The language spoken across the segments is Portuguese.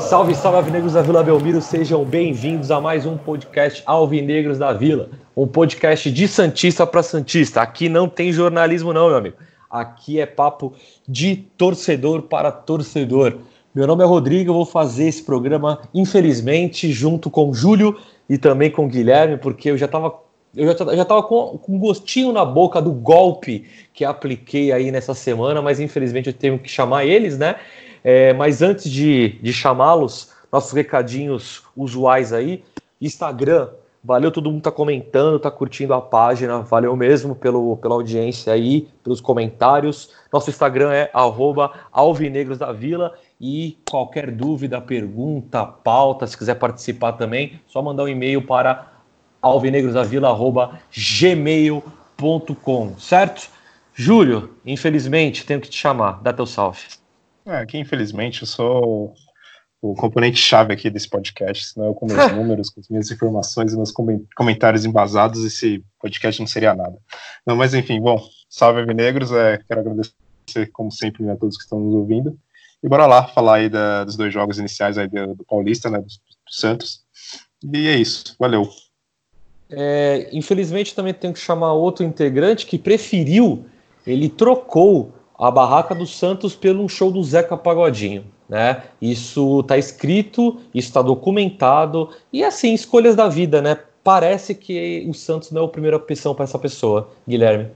Salve, salve, Alvinegros da Vila Belmiro, sejam bem-vindos a mais um podcast Alvinegros da Vila, um podcast de Santista para Santista. Aqui não tem jornalismo, não, meu amigo. Aqui é papo de torcedor para torcedor. Meu nome é Rodrigo, eu vou fazer esse programa, infelizmente, junto com Júlio e também com Guilherme, porque eu já estava eu já estava com, com um gostinho na boca do golpe que apliquei aí nessa semana, mas infelizmente eu tenho que chamar eles, né? É, mas antes de, de chamá-los, nossos recadinhos usuais aí, Instagram, valeu todo mundo tá comentando, tá curtindo a página, valeu mesmo pelo, pela audiência aí, pelos comentários. Nosso Instagram é arroba Alvinegros da Vila e qualquer dúvida, pergunta, pauta, se quiser participar também, só mandar um e-mail para alvinegrosdavila.gmail.com, certo? Júlio, infelizmente, tenho que te chamar, dá teu salve. É, que infelizmente eu sou o, componente chave aqui desse podcast, senão eu com meus números, com as minhas informações e meus comentários embasados, esse podcast não seria nada. Não, mas enfim, bom, salve Avinegros, é, quero agradecer como sempre né, a todos que estão nos ouvindo, e bora lá falar aí da, dos dois jogos iniciais aí do, do Paulista, né, do, do, Santos, e é isso, valeu. É, infelizmente também tenho que chamar outro integrante que preferiu, ele trocou a barraca do Santos pelo um show do Zeca Pagodinho. Né? Isso está escrito, isso está documentado, e assim, escolhas da vida, né? Parece que o Santos não é a primeira opção para essa pessoa, Guilherme.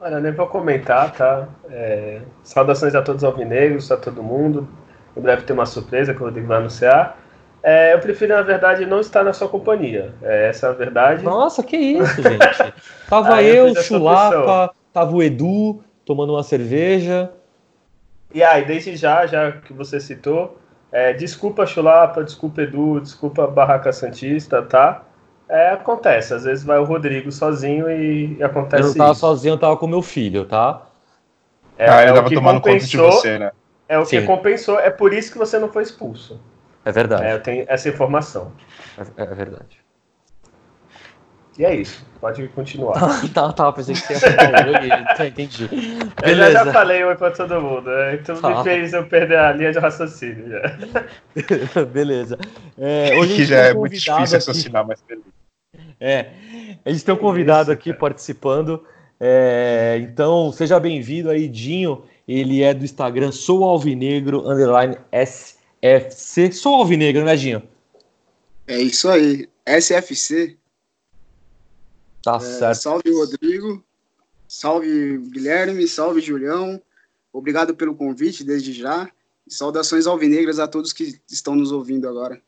Olha, nem vou comentar, tá? É, saudações a todos os alvinegros, a todo mundo. Em breve tem uma surpresa que o Rodrigo vai anunciar. É, eu prefiro, na verdade, não estar na sua companhia. É, essa é a verdade. Nossa, que isso, gente. Tava eu, Chulapa, tava o Edu, tomando uma cerveja. E aí, desde já, já que você citou, é, desculpa Chulapa, desculpa Edu, desculpa Barraca Santista, tá? É, acontece, às vezes vai o Rodrigo sozinho e, e acontece Eu não tava isso. sozinho, eu tava com meu filho, tá? É, ah, ele é tava tomando conta de você, né? É o Sim. que compensou, é por isso que você não foi expulso. É verdade. É, eu tenho essa informação. É, é verdade. E é isso, pode continuar. tá, tá, pensei que você ia falar. entendi. Eu já, já falei oi pra todo mundo, né? Então tá. me fez eu perder a linha de raciocínio já. beleza. É, hoje que já é muito difícil raciocinar, mas beleza. É, a gente tem um convidado aqui cara. participando. É, então, seja bem-vindo aí, Dinho. Ele é do Instagram Sou Alvinegro, underline SFC. Sou Alvinegro, né, Dinho? É isso aí. SFC Tá é, certo. Salve, Rodrigo. Salve, Guilherme. Salve, Julião. Obrigado pelo convite desde já. E saudações alvinegras a todos que estão nos ouvindo agora.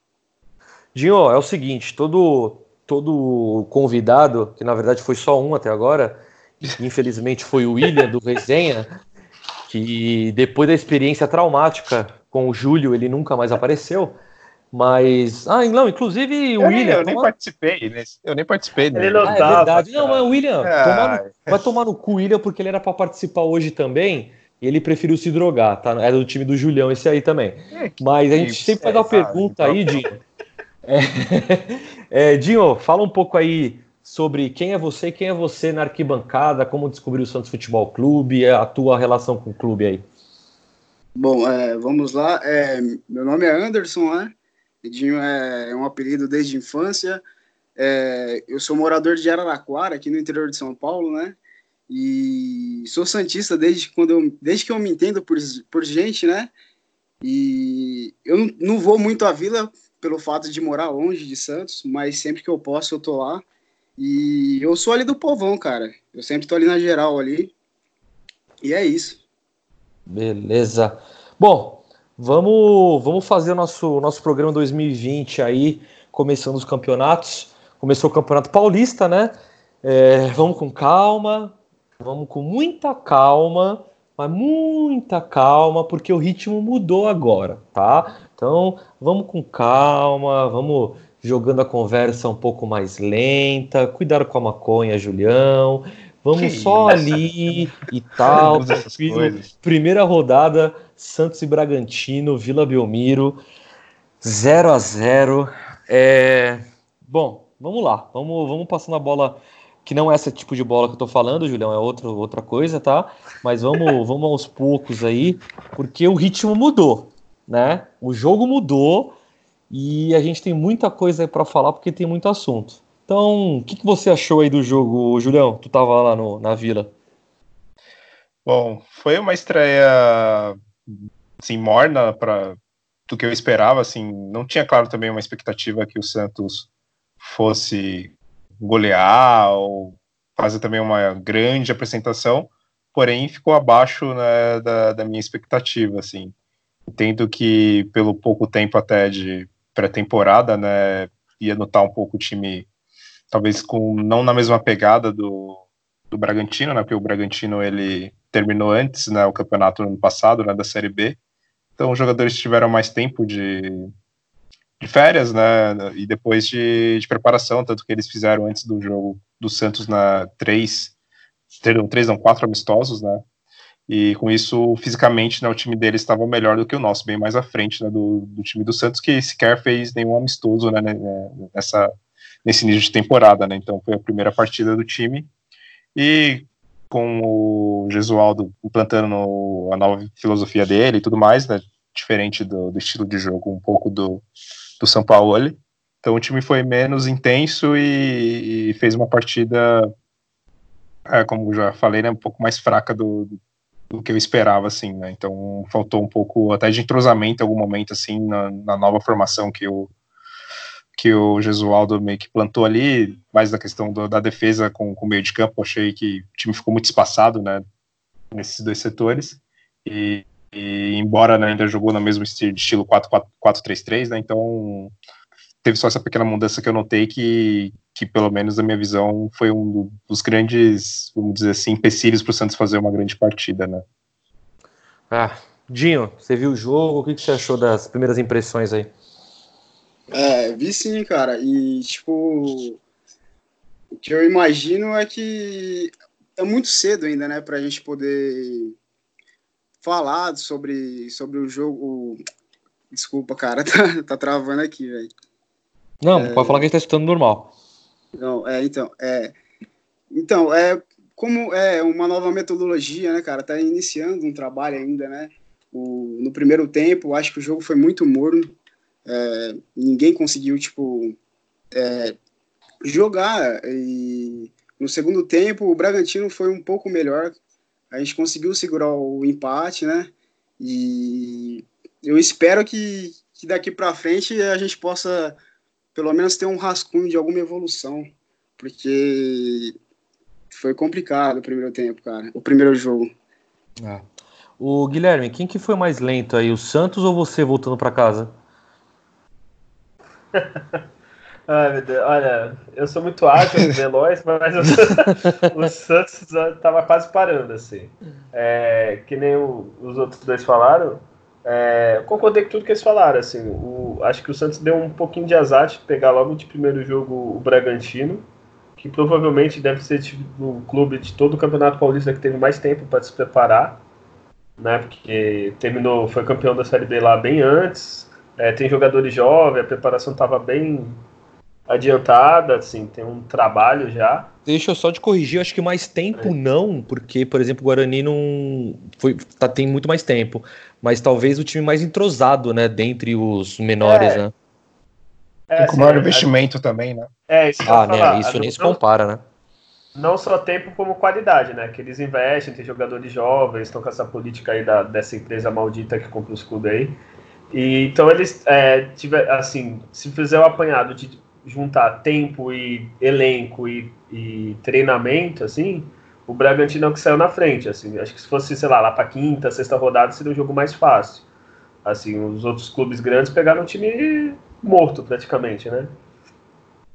Dinho, é o seguinte, todo, todo convidado, que na verdade foi só um até agora, infelizmente foi o William do Resenha, que depois da experiência traumática com o Júlio, ele nunca mais apareceu. Mas. Ah, não, inclusive o eu William. Nem, eu nem participei nesse. Eu nem participei Ele não ah, é verdade. Não, mas o William. Ah. Tomar no, vai tomar no cu, William, porque ele era para participar hoje também. E ele preferiu se drogar, tá? É do time do Julião, esse aí também. É, mas a gente sempre vai dar uma pergunta aí, Dinho. É, é, Dinho, fala um pouco aí sobre quem é você, quem é você na arquibancada, como descobriu o Santos Futebol Clube, a tua relação com o clube aí. Bom, é, vamos lá. É, meu nome é Anderson, né? Edinho é, é um apelido desde a infância. É, eu sou morador de Araraquara, aqui no interior de São Paulo, né? E sou santista desde quando eu, desde que eu me entendo por, por gente, né? E eu não, não vou muito à vila pelo fato de morar longe de Santos, mas sempre que eu posso eu tô lá. E eu sou ali do povão, cara. Eu sempre tô ali na geral ali. E é isso. Beleza. Bom, Vamos, vamos fazer o nosso, nosso programa 2020 aí, começando os campeonatos. Começou o Campeonato Paulista, né? É, vamos com calma, vamos com muita calma, mas muita calma, porque o ritmo mudou agora, tá? Então, vamos com calma, vamos jogando a conversa um pouco mais lenta, cuidado com a maconha, Julião. Vamos que só isso? ali e tal. Primeira rodada, Santos e Bragantino, Vila Belmiro, 0 a 0 é... Bom, vamos lá. Vamos, vamos passando a bola, que não é esse tipo de bola que eu tô falando, Julião, é outra, outra coisa, tá? Mas vamos, vamos aos poucos aí, porque o ritmo mudou, né? O jogo mudou e a gente tem muita coisa para falar porque tem muito assunto. Então, o que, que você achou aí do jogo, Julião? Tu tava lá no, na Vila. Bom, foi uma estreia assim, morna para do que eu esperava, assim, não tinha claro também uma expectativa que o Santos fosse golear ou fazer também uma grande apresentação, porém ficou abaixo né, da, da minha expectativa, assim. Entendo que pelo pouco tempo até de pré-temporada, né, ia notar um pouco o time talvez com não na mesma pegada do, do Bragantino, né? Porque o Bragantino ele terminou antes, né? O campeonato no ano passado, né? Da Série B. Então os jogadores tiveram mais tempo de, de férias, né? E depois de, de preparação, tanto que eles fizeram antes do jogo do Santos na três, três não quatro amistosos, né? E com isso, fisicamente, né, o time deles estava melhor do que o nosso, bem mais à frente né, do, do time do Santos, que sequer fez nenhum amistoso né, né nessa, nesse início de temporada, né? Então foi a primeira partida do time. E com o Gesualdo implantando a nova filosofia dele e tudo mais, né? Diferente do, do estilo de jogo um pouco do, do São Paulo. Então o time foi menos intenso e, e fez uma partida, é, como já falei, né, um pouco mais fraca do, do que eu esperava, assim, né? Então faltou um pouco até de entrosamento em algum momento, assim, na, na nova formação que o, que o Jesualdo meio que plantou ali, mais da questão do, da defesa com, o meio de campo, achei que o time ficou muito espaçado, né, nesses dois setores, e, e embora né, ainda jogou no mesmo estilo, estilo 4-3-3, né, então teve só essa pequena mudança que eu notei que, que pelo menos na minha visão, foi um dos grandes, vamos dizer assim, empecilhos para o Santos fazer uma grande partida, né. Ah, Dinho, você viu o jogo, o que, que você achou das primeiras impressões aí? É, vi sim, cara. E, tipo, o que eu imagino é que é muito cedo ainda, né, pra gente poder falar sobre, sobre o jogo. Desculpa, cara, tá, tá travando aqui, velho. Não, é... pode falar que a gente tá escutando normal. Não, é, então, é. Então, é como é uma nova metodologia, né, cara? Tá iniciando um trabalho ainda, né? O, no primeiro tempo, acho que o jogo foi muito morno. É, ninguém conseguiu, tipo, é, jogar. E no segundo tempo, o Bragantino foi um pouco melhor. A gente conseguiu segurar o empate, né? E eu espero que, que daqui para frente a gente possa, pelo menos, ter um rascunho de alguma evolução. Porque foi complicado o primeiro tempo, cara. O primeiro jogo. É. O Guilherme, quem que foi mais lento aí, o Santos ou você voltando para casa? Ai, meu Deus. Olha, eu sou muito ágil, veloz, mas o, o Santos estava quase parando, assim. É, que nem o, os outros dois falaram. É, concordei com tudo que eles falaram, assim. O, acho que o Santos deu um pouquinho de azar de pegar logo de primeiro jogo o Bragantino, que provavelmente deve ser o clube de todo o Campeonato Paulista que teve mais tempo para se preparar, né? Porque terminou, foi campeão da Série B lá bem antes, é, tem jogadores jovens, a preparação estava bem adiantada, assim, tem um trabalho já. Deixa eu só te corrigir, acho que mais tempo é. não, porque, por exemplo, o Guarani não foi, tá, tem muito mais tempo, mas talvez o time mais entrosado, né, dentre os menores, é. né? É, com maior investimento também, né? É, isso Ah, né, isso nem se compara, né? Não só tempo como qualidade, né? Que eles investem, tem jogadores jovens, estão com essa política aí da, dessa empresa maldita que compra os clubes aí. E, então eles é, tiver, assim, se fizer o apanhado de juntar tempo e elenco e, e treinamento, assim, o Bragantino é o que saiu na frente, assim, acho que se fosse, sei lá, lá para quinta, sexta rodada seria um jogo mais fácil. Assim, os outros clubes grandes pegaram um time morto praticamente, né?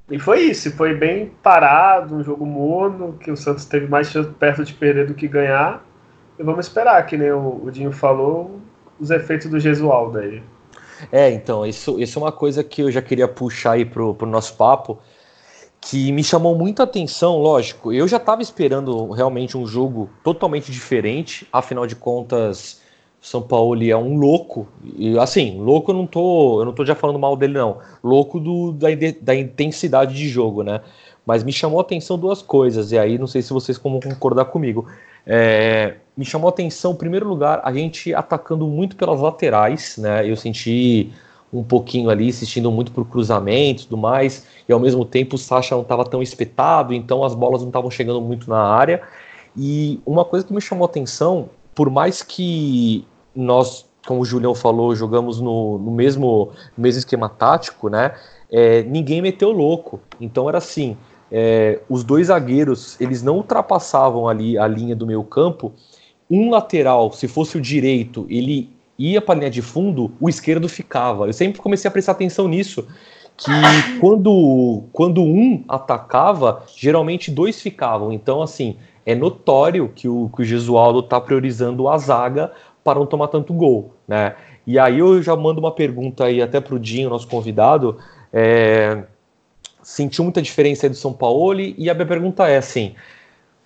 E foi isso, foi bem parado, um jogo morno, que o Santos teve mais perto de perder do que ganhar. E vamos esperar, que nem o, o Dinho falou, os efeitos do Gesualdo aí. É, então, isso, isso é uma coisa que eu já queria puxar aí pro, pro nosso papo, que me chamou muita atenção, lógico, eu já estava esperando realmente um jogo totalmente diferente, afinal de contas, São Paulo é um louco, e assim, louco eu não tô, eu não tô já falando mal dele não, louco do, da, da intensidade de jogo, né? Mas me chamou a atenção duas coisas, e aí não sei se vocês vão concordar comigo. É, me chamou a atenção, em primeiro lugar, a gente atacando muito pelas laterais, né? Eu senti um pouquinho ali, assistindo muito por cruzamento e tudo mais, e ao mesmo tempo o Sacha não estava tão espetado, então as bolas não estavam chegando muito na área. E uma coisa que me chamou a atenção, por mais que nós, como o Julião falou, jogamos no, no mesmo, mesmo esquema tático, né? É, ninguém meteu louco. Então era assim: é, os dois zagueiros eles não ultrapassavam ali a linha do meio campo. Um lateral, se fosse o direito, ele ia para a linha de fundo, o esquerdo ficava. Eu sempre comecei a prestar atenção nisso, que quando, quando um atacava, geralmente dois ficavam. Então, assim, é notório que o, que o Gesualdo está priorizando a zaga para não tomar tanto gol, né? E aí eu já mando uma pergunta aí até para o Dinho, nosso convidado. É, sentiu muita diferença aí do São Paulo? E a minha pergunta é assim: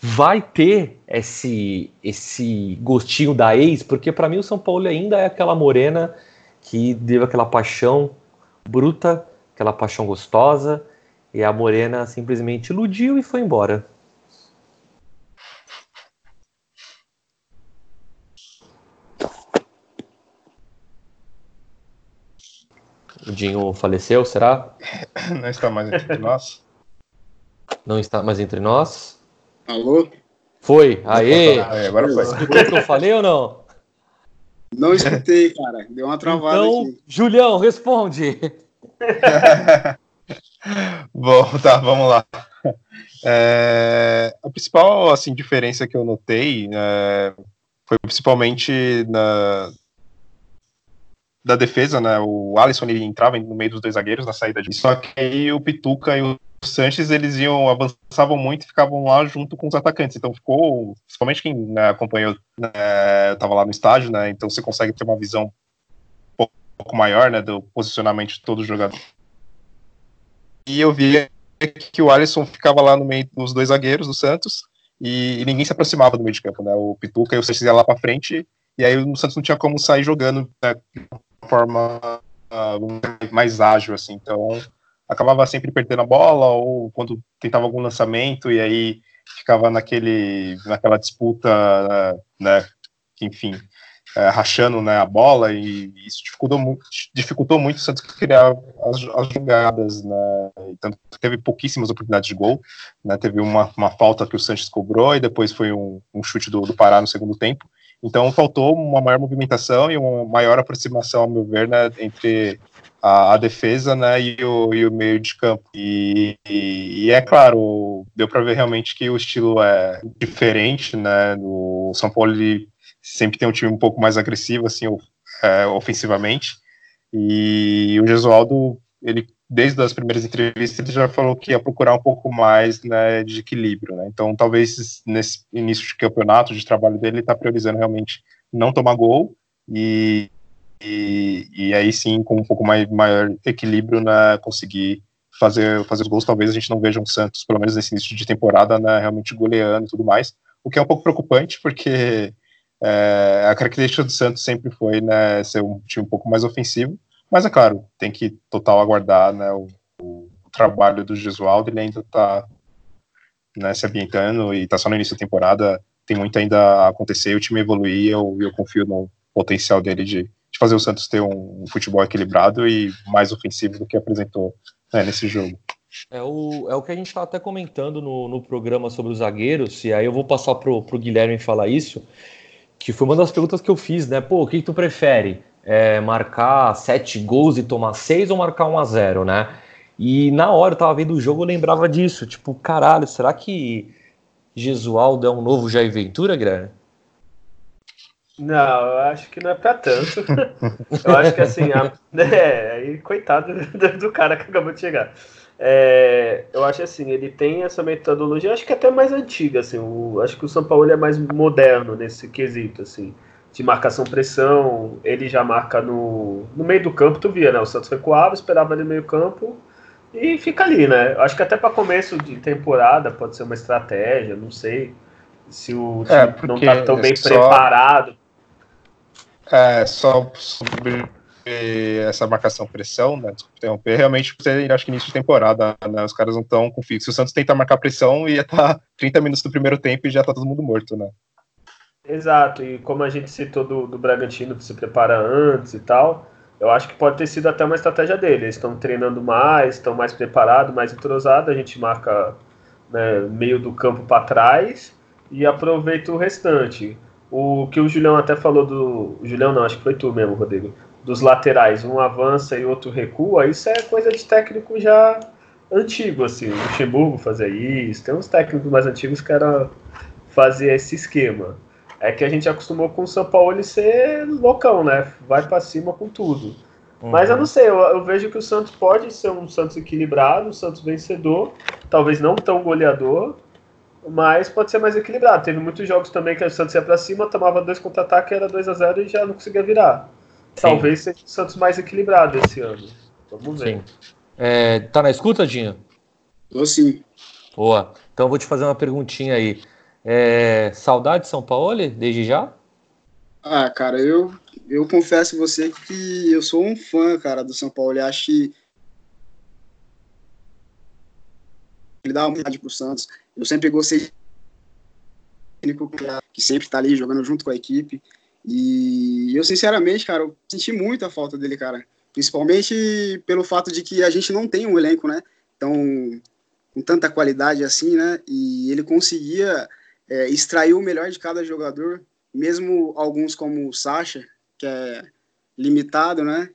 vai ter esse esse gostinho da ex, porque para mim o São Paulo ainda é aquela morena que deu aquela paixão bruta, aquela paixão gostosa, e a morena simplesmente iludiu e foi embora. O Dinho faleceu, será? Não está mais entre nós. Não está mais entre nós. Alô? Foi, aê! Aí, agora foi. Escutou o que eu falei ou não? Não escutei, cara. Deu uma travada então, aqui. Julião, responde. Bom, tá, vamos lá. É, a principal assim, diferença que eu notei é, foi principalmente na, da defesa, né? O Alisson ele entrava no meio dos dois zagueiros na saída de. Só que aí o Pituca e o Sanches eles iam avançavam muito e ficavam lá junto com os atacantes. Então ficou, principalmente quem né, acompanhou, né, estava lá no estádio, né? Então você consegue ter uma visão um pouco maior, né, do posicionamento de todo jogador. E eu via que o Alisson ficava lá no meio dos dois zagueiros do Santos e, e ninguém se aproximava do meio de campo, né? O Pituca e o Sanches iam lá para frente e aí o Santos não tinha como sair jogando né, de uma forma uh, mais ágil, assim. Então acabava sempre perdendo a bola ou quando tentava algum lançamento e aí ficava naquele naquela disputa né que enfim é, rachando né, a bola e isso dificultou muito dificultou muito o Santos criar as, as jogadas né. Tanto teve pouquíssimas oportunidades de gol né. Teve uma, uma falta que o Santos cobrou e depois foi um, um chute do, do Pará no segundo tempo então faltou uma maior movimentação e uma maior aproximação ao meu ver né, entre a, a defesa né, e, o, e o meio de campo. E, e, e é claro, deu para ver realmente que o estilo é diferente, né? O São Paulo sempre tem um time um pouco mais agressivo, assim, é, ofensivamente. E o Gesualdo, ele desde as primeiras entrevistas ele já falou que ia procurar um pouco mais né, de equilíbrio, né? Então talvez nesse início de campeonato, de trabalho dele, ele está priorizando realmente não tomar gol e, e, e aí sim, com um pouco mais, maior equilíbrio, né, conseguir fazer, fazer os gols. Talvez a gente não veja um Santos, pelo menos nesse início de temporada, né, realmente goleando e tudo mais, o que é um pouco preocupante, porque é, a característica do Santos sempre foi né, ser um time um pouco mais ofensivo, mas é claro, tem que total aguardar né, o, o, trabalho do Gesualdo, ele ainda está né, se ambientando e está só no início da temporada, tem muito ainda a acontecer, o time evoluir, eu, eu confio no potencial dele de, de fazer o Santos ter um, futebol equilibrado e mais ofensivo do que apresentou né, nesse jogo. É o, é o que a gente estava até comentando no, no programa sobre os zagueiros, e aí eu vou passar pro, pro Guilherme falar isso, que foi uma das perguntas que eu fiz, né? Pô, o que, que tu prefere? É, marcar sete gols e tomar seis ou marcar um a zero, né? E na hora eu tava vendo o jogo, eu lembrava disso. Tipo, caralho, será que Gesualdo é um novo Jair Ventura, Guilherme? Não, eu acho que não é pra tanto. eu acho que assim, a, é, coitado do, cara que acabou de chegar. É, eu acho assim, ele tem essa metodologia, acho que até mais antiga, assim. O, acho que o São Paulo é mais moderno nesse quesito, assim, de marcação-pressão. Ele já marca no, no meio do campo, tu via, né? O Santos recuava, esperava ali no meio campo e fica ali, né? Acho que até para começo de temporada pode ser uma estratégia, não sei se o é, time é, não está tão bem só, preparado. É, só sobre essa marcação pressão, né? Desculpa interromper, realmente você acho que início de temporada, né? Os caras não estão com fixo. O Santos tenta marcar pressão e ia estar tá 30 minutos do primeiro tempo e já tá todo mundo morto, né? Exato, e como a gente citou do, do Bragantino que se prepara antes e tal, eu acho que pode ter sido até uma estratégia dele. Eles estão treinando mais, estão mais preparados, mais entrosados. A gente marca né, meio do campo para trás e aproveita o restante. O que o Julião até falou do. Julião não, acho que foi tu mesmo, Rodrigo. Dos laterais, um avança e outro recua, isso é coisa de técnico já antigo, assim. O Luxemburgo fazia isso, tem uns técnicos mais antigos que era fazer esse esquema. É que a gente acostumou com o São Paulo ser loucão, né? Vai para cima com tudo. Uhum. Mas eu não sei, eu, eu, vejo que o Santos pode ser um Santos equilibrado, um Santos vencedor, talvez não tão goleador, mas pode ser mais equilibrado. Teve muitos jogos também que o Santos ia para cima, tomava dois contra-ataque, era 2 a 0 e já não conseguia virar. Sim. Talvez seja o Santos mais equilibrado esse ano. Vamos ver. Sim. É, tá na escuta, Dinho? Tô sim. Boa. Então eu vou te fazer uma perguntinha aí. É, saudade de São Paulo, desde já? Ah, cara, eu, eu confesso a você que eu sou um fã, cara, do São Paulo. Eu acho que ele dá uma vontade pro Santos. Eu sempre gostei de que sempre tá ali jogando junto com a equipe. E eu, sinceramente, cara, eu senti muito a falta dele, cara. Principalmente pelo fato de que a gente não tem um elenco, né? Então, com tanta qualidade assim, né? E ele conseguia é, extrair o melhor de cada jogador, mesmo alguns como o Sacha, que é limitado, né?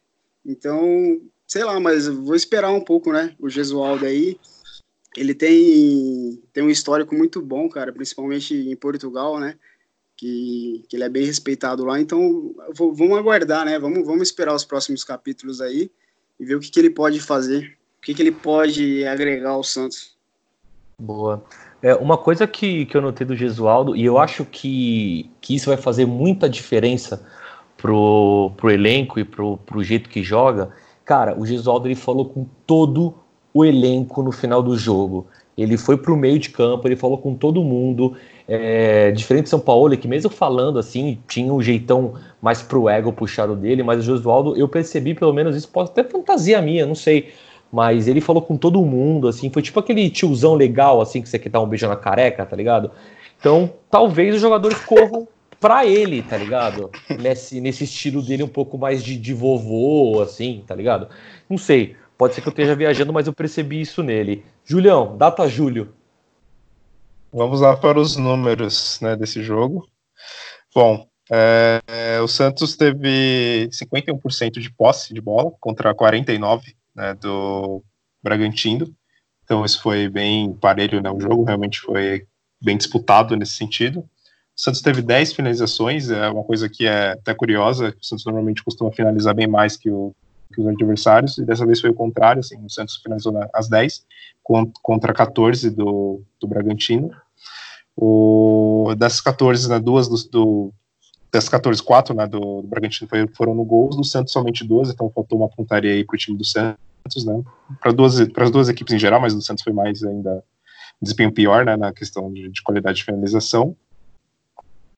Então, sei lá, mas vou esperar um pouco, né? O Gesualdo aí, ele tem, tem um histórico muito bom, cara, principalmente em Portugal, né? Que, que ele é bem respeitado lá. Então, vou, vamos aguardar, né? Vamos, vamos esperar os próximos capítulos aí e ver o que, que ele pode fazer, o que, que ele pode agregar ao Santos. Boa. É, uma coisa que, que eu notei do Gesualdo, e eu acho que, que isso vai fazer muita diferença pro, pro elenco e pro, pro jeito que joga, cara, o Gesualdo ele falou com todo o elenco no final do jogo. Ele foi pro meio de campo, ele falou com todo mundo. É, diferente de São Paulo, que mesmo falando assim, tinha um jeitão mais pro ego puxado dele, mas o Gesualdo, eu percebi pelo menos isso, pode até fantasia minha, não sei mas ele falou com todo mundo, assim, foi tipo aquele tiozão legal, assim, que você quer dar um beijo na careca, tá ligado? Então, talvez os jogadores corram pra ele, tá ligado? Nesse, nesse estilo dele um pouco mais de, de vovô, assim, tá ligado? Não sei, pode ser que eu esteja viajando, mas eu percebi isso nele. Julião, data julho. Vamos lá para os números né, desse jogo. Bom, é, o Santos teve 51% de posse de bola contra 49% né, do Bragantino. Então isso foi bem parelho, né, o jogo realmente foi bem disputado nesse sentido. O Santos teve 10 finalizações, é uma coisa que é até curiosa, o Santos normalmente costuma finalizar bem mais que, o, que os adversários, e dessa vez foi o contrário, assim, o Santos finalizou as 10 contra 14 do, do Bragantino. O, dessas 14, né, duas do, do das 14, 4 né, do, do Bragantino foram no gol, do Santos somente duas, então faltou uma pontaria aí para o time do Santos, né? Para duas, as duas equipes em geral, mas do Santos foi mais ainda desempenho pior, né, na questão de, de qualidade de finalização.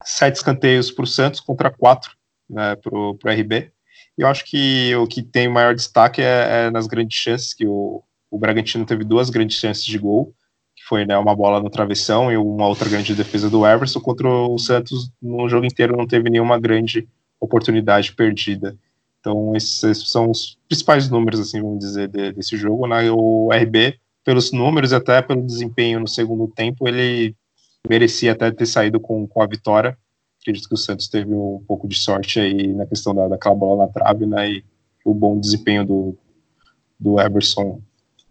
Sete escanteios para o Santos contra quatro né, para o RB. Eu acho que o que tem maior destaque é, é nas grandes chances, que o, o Bragantino teve duas grandes chances de gol, que foi né, uma bola no travessão e uma outra grande defesa do Everson, contra o Santos no jogo inteiro não teve nenhuma grande oportunidade perdida. Então esses são os principais números, assim, vamos dizer, de, desse jogo. Né? O RB, pelos números e até pelo desempenho no segundo tempo, ele merecia até ter saído com, com a vitória. Acredito que o Santos teve um pouco de sorte aí na questão da, daquela bola na trave, né? E o bom desempenho do, do Everson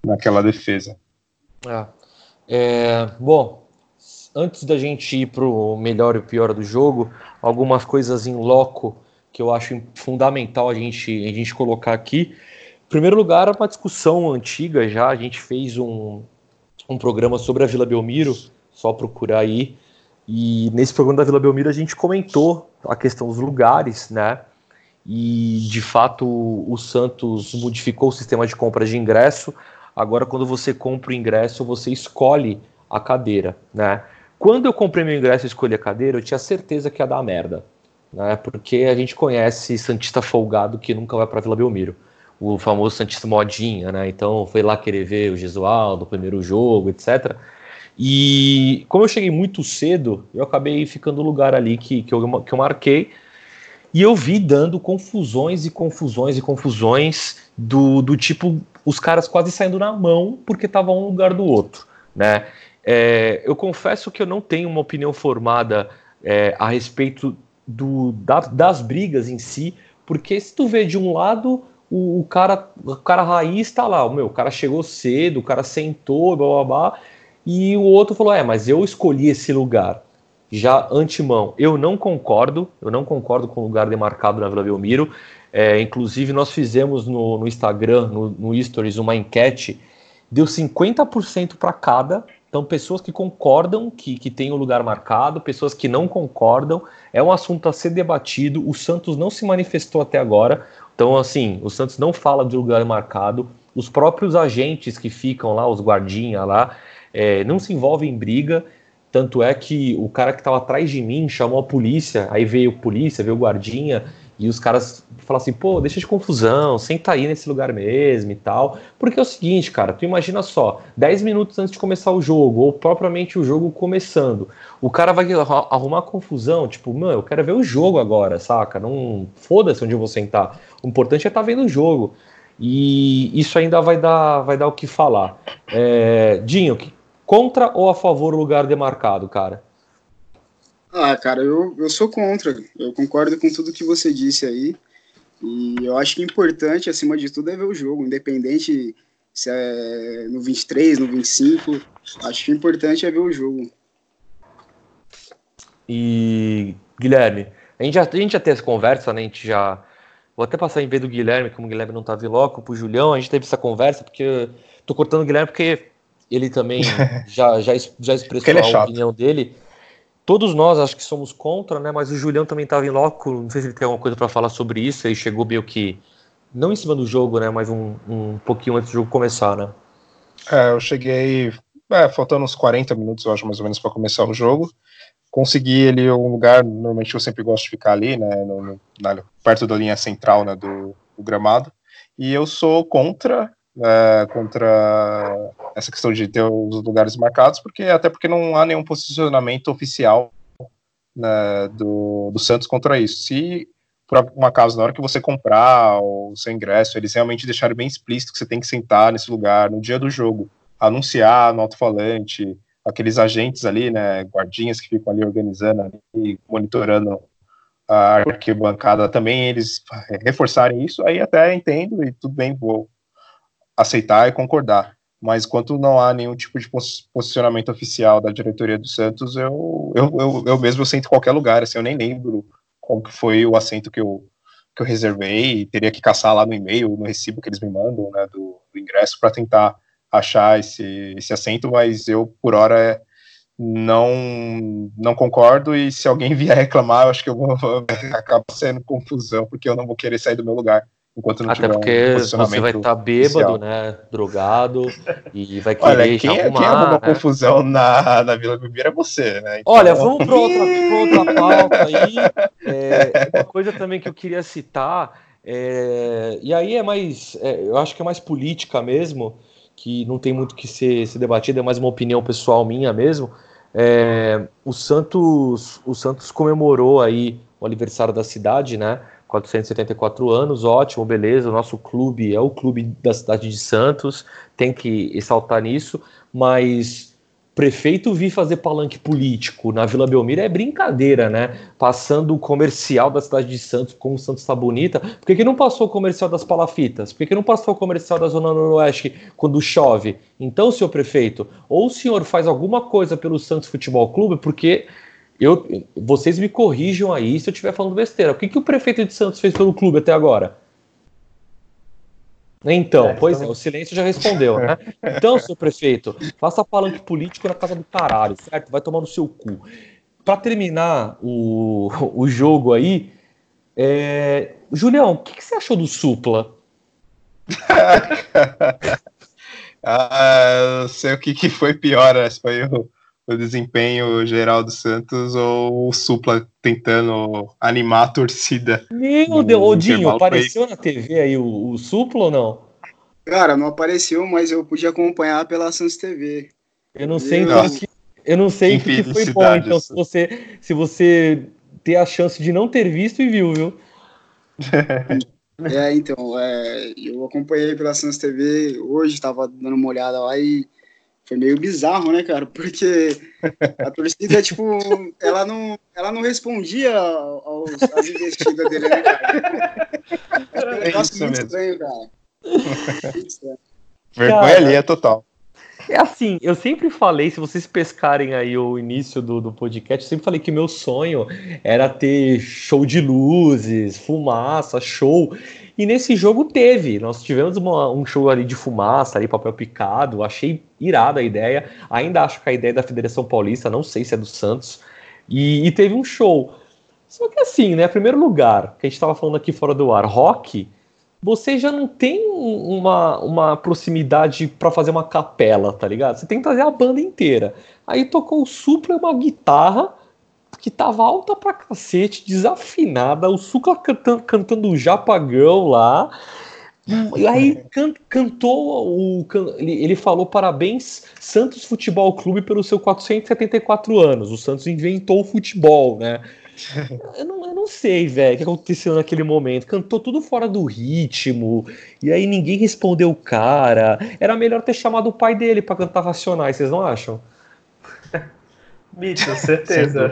naquela defesa. Ah, é, bom, antes da gente ir para o melhor e o pior do jogo, algumas coisas em loco que eu acho fundamental a gente, a gente colocar aqui. Em primeiro lugar, é uma discussão antiga já, a gente fez um, um programa sobre a Vila Belmiro, só procurar aí. E nesse programa da Vila Belmiro a gente comentou a questão dos lugares, né? E de fato o Santos modificou o sistema de compra de ingresso Agora, quando você compra o ingresso, você escolhe a cadeira, né? Quando eu comprei meu ingresso e escolhi a cadeira, eu tinha certeza que ia dar merda, né? Porque a gente conhece Santista folgado que nunca vai para Vila Belmiro, o famoso Santista modinha, né? Então foi lá querer ver o Gesualdo, o primeiro jogo, etc. E como eu cheguei muito cedo, eu acabei ficando no lugar ali que, que, eu, que eu marquei. E eu vi dando confusões e confusões e confusões do, do tipo os caras quase saindo na mão porque estavam um lugar do outro, né? É, eu confesso que eu não tenho uma opinião formada é, a respeito do, da, das brigas em si, porque se tu vê de um lado o, o cara, o cara raiz está lá, o meu, o cara chegou cedo, o cara sentou, blá blá blá, e o outro falou: é, mas eu escolhi esse lugar. Já antemão, eu não concordo, eu não concordo com o lugar demarcado na Vila Belmiro. É, inclusive, nós fizemos no, no Instagram, no, no Stories, uma enquete, deu 50% para cada. Então, pessoas que concordam que, que tem o um lugar marcado, pessoas que não concordam. É um assunto a ser debatido. O Santos não se manifestou até agora. Então, assim, o Santos não fala de lugar marcado. Os próprios agentes que ficam lá, os guardinhas lá, é, não se envolve em briga. Tanto é que o cara que estava atrás de mim chamou a polícia, aí veio a polícia, veio o guardinha, e os caras falaram assim, pô, deixa de confusão, senta aí nesse lugar mesmo e tal. Porque é o seguinte, cara, tu imagina só, 10 minutos antes de começar o jogo, ou propriamente o jogo começando, o cara vai arrumar confusão, tipo, mano, eu quero ver o jogo agora, saca? Não foda-se onde eu vou sentar. O importante é estar tá vendo o jogo. E isso ainda vai dar, vai dar o que falar. É, Dinho, Contra ou a favor do lugar demarcado, cara? Ah, cara, eu, eu sou contra. Eu concordo com tudo que você disse aí. E eu acho que o importante, acima de tudo, é ver o jogo, independente se é no 23, no 25. Acho que o importante é ver o jogo. E, Guilherme, a gente já, a gente já teve essa conversa, né? A gente já. Vou até passar em vez do Guilherme, como o Guilherme não estava em loco, pro Julião, a gente teve essa conversa, porque. Tô cortando o Guilherme porque ele também já, já, já expressou é a opinião dele. Todos nós acho que somos contra, né? Mas o Julião também estava em loco. Não sei se ele tem alguma coisa para falar sobre isso. Ele chegou meio que não em cima do jogo, né? Mas um, um pouquinho antes do jogo começar, né? É, eu cheguei, é, faltando uns 40 minutos, eu acho, mais ou menos, para começar o jogo. Consegui ele um lugar, normalmente eu sempre gosto de ficar ali, né? No, no, na, perto da linha central né, do, do gramado. E eu sou contra é, contra essa questão de ter os lugares marcados, porque até porque não há nenhum posicionamento oficial né, do, do Santos contra isso. Se por um acaso, na hora que você comprar o seu ingresso, eles realmente deixaram bem explícito que você tem que sentar nesse lugar no dia do jogo, anunciar no alto-falante, aqueles agentes ali, né, guardinhas que ficam ali organizando ali, monitorando a arquibancada também, eles reforçarem isso, aí até entendo e tudo bem, vou aceitar e concordar. Mas enquanto não há nenhum tipo de posicionamento oficial da diretoria do Santos, eu, eu, eu, eu mesmo eu em qualquer lugar, assim, eu nem lembro qual que foi o assento que eu, que eu reservei, teria que caçar lá no e-mail, no recibo que eles me mandam, né, do, do ingresso, para tentar achar esse, esse assento, mas eu, por hora, não não concordo, e se alguém vier reclamar, eu acho que eu vou, acaba sendo confusão, porque eu não vou querer sair do meu lugar enquanto não Até tiver porque um você vai estar tá bêbado, né? Drogado e vai querer Olha, quem, arrumar, quem arruma né? confusão na, na Vila Belmiro é você, né? Então... Olha, vamos para outra, outra pauta aí. É, uma coisa também que eu queria citar, é, e aí é mais, é, eu acho que é mais política mesmo, que não tem muito que ser, ser debatido, é mais uma opinião pessoal minha mesmo. É, o Santos, o Santos comemorou aí o aniversário da cidade, né? 474 anos, ótimo, beleza. O nosso clube é o clube da cidade de Santos, tem que ressaltar nisso, mas prefeito vir fazer palanque político na Vila Belmiro é brincadeira, né? Passando o comercial da cidade de Santos, como Santos está bonita. Por que, que não passou o comercial das palafitas? Por que, que não passou o comercial da Zona Noroeste quando chove? Então, senhor prefeito, ou o senhor faz alguma coisa pelo Santos Futebol Clube, porque eu, vocês me corrijam aí se eu estiver falando besteira. O que, que o prefeito de Santos fez pelo clube até agora? Então, é, pois então... é, o silêncio já respondeu, né? Então, seu prefeito, faça palanque político na casa do caralho, certo? Vai tomar no seu cu. Para terminar o, o jogo aí, é... Julião, o que, que você achou do Supla? Ah, não sei o que, que foi pior, né? foi o, o desempenho geral do Santos ou o Supla tentando animar a torcida. Meu Deus, Odinho, apareceu na TV aí o, o Supla ou não? Cara, não apareceu, mas eu podia acompanhar pela Santos TV. Eu não sei então que, eu não sei o que foi bom, então se você se você ter a chance de não ter visto e viu, viu? é, então, é, eu acompanhei pela Santos TV hoje, estava dando uma olhada lá e foi meio bizarro, né, cara? Porque a torcida, tipo, ela não, ela não respondia aos, às investidas dele, né, cara? É um negócio muito mesmo. estranho, cara. Vergonha ali é total. É assim, eu sempre falei, se vocês pescarem aí o início do, do podcast, eu sempre falei que meu sonho era ter show de luzes, fumaça, show. E nesse jogo teve. Nós tivemos uma, um show ali de fumaça, ali, papel picado. Achei irada a ideia. Ainda acho que a ideia é da Federação Paulista, não sei se é do Santos. E, e teve um show. Só que assim, né? Primeiro lugar, que a gente estava falando aqui fora do ar, rock você já não tem uma, uma proximidade para fazer uma capela, tá ligado? Você tem que trazer a banda inteira. Aí tocou o supla uma guitarra que tava alta pra cacete, desafinada, o Supla cantando, cantando o Japagão lá. E aí can, cantou o. Ele, falou parabéns, Santos Futebol Clube, pelo seu 474 anos. O Santos inventou o futebol, né? Eu não, eu não sei, velho, o que aconteceu naquele momento. Cantou tudo fora do ritmo, e aí ninguém respondeu o cara. Era melhor ter chamado o pai dele para cantar Racionais, vocês não acham? Mito, certeza.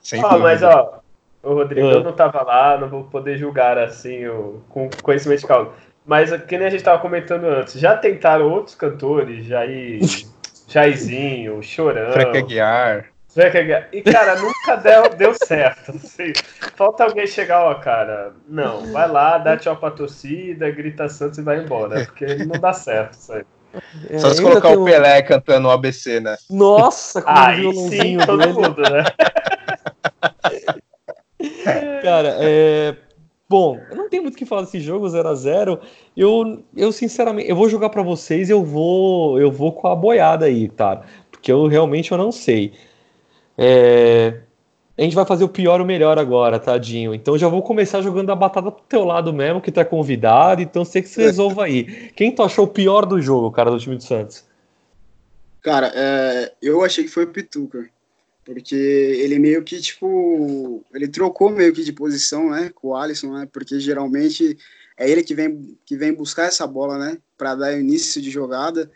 Sem Sem ah, mas ó, o Rodrigo eu não tava lá, não vou poder julgar assim, o, com conhecimento de causa. Mas que nem a gente tava comentando antes, já tentaram outros cantores, Jair, Jairzinho, Chorão. Frank Aguiar. E, cara, nunca deu, deu certo. Assim. Falta alguém chegar, ó, cara. Não, vai lá, dá tchau pra torcida, grita Santos e vai embora. Porque não dá certo isso aí. É, Só se colocar o Pelé cantando o ABC, né? Nossa, com um violãozinho sim, todo dele. mundo, né? Cara, é... Bom, eu não tenho muito o que falar desse jogo 0 a 0 Eu, eu sinceramente, eu vou jogar para vocês eu vou eu vou com a boiada aí, tá? Porque eu realmente eu não sei. É... A gente vai fazer o pior o melhor agora, tadinho. Então já vou começar jogando a batata pro teu lado mesmo, que tá convidado. Então você que se resolva aí. Quem tu achou o pior do jogo, cara, do time do Santos? Cara, é... eu achei que foi o Pituca. Porque ele meio que, tipo, ele trocou meio que de posição, né, com o Alisson, né, porque geralmente é ele que vem, que vem buscar essa bola, né, para dar início de jogada,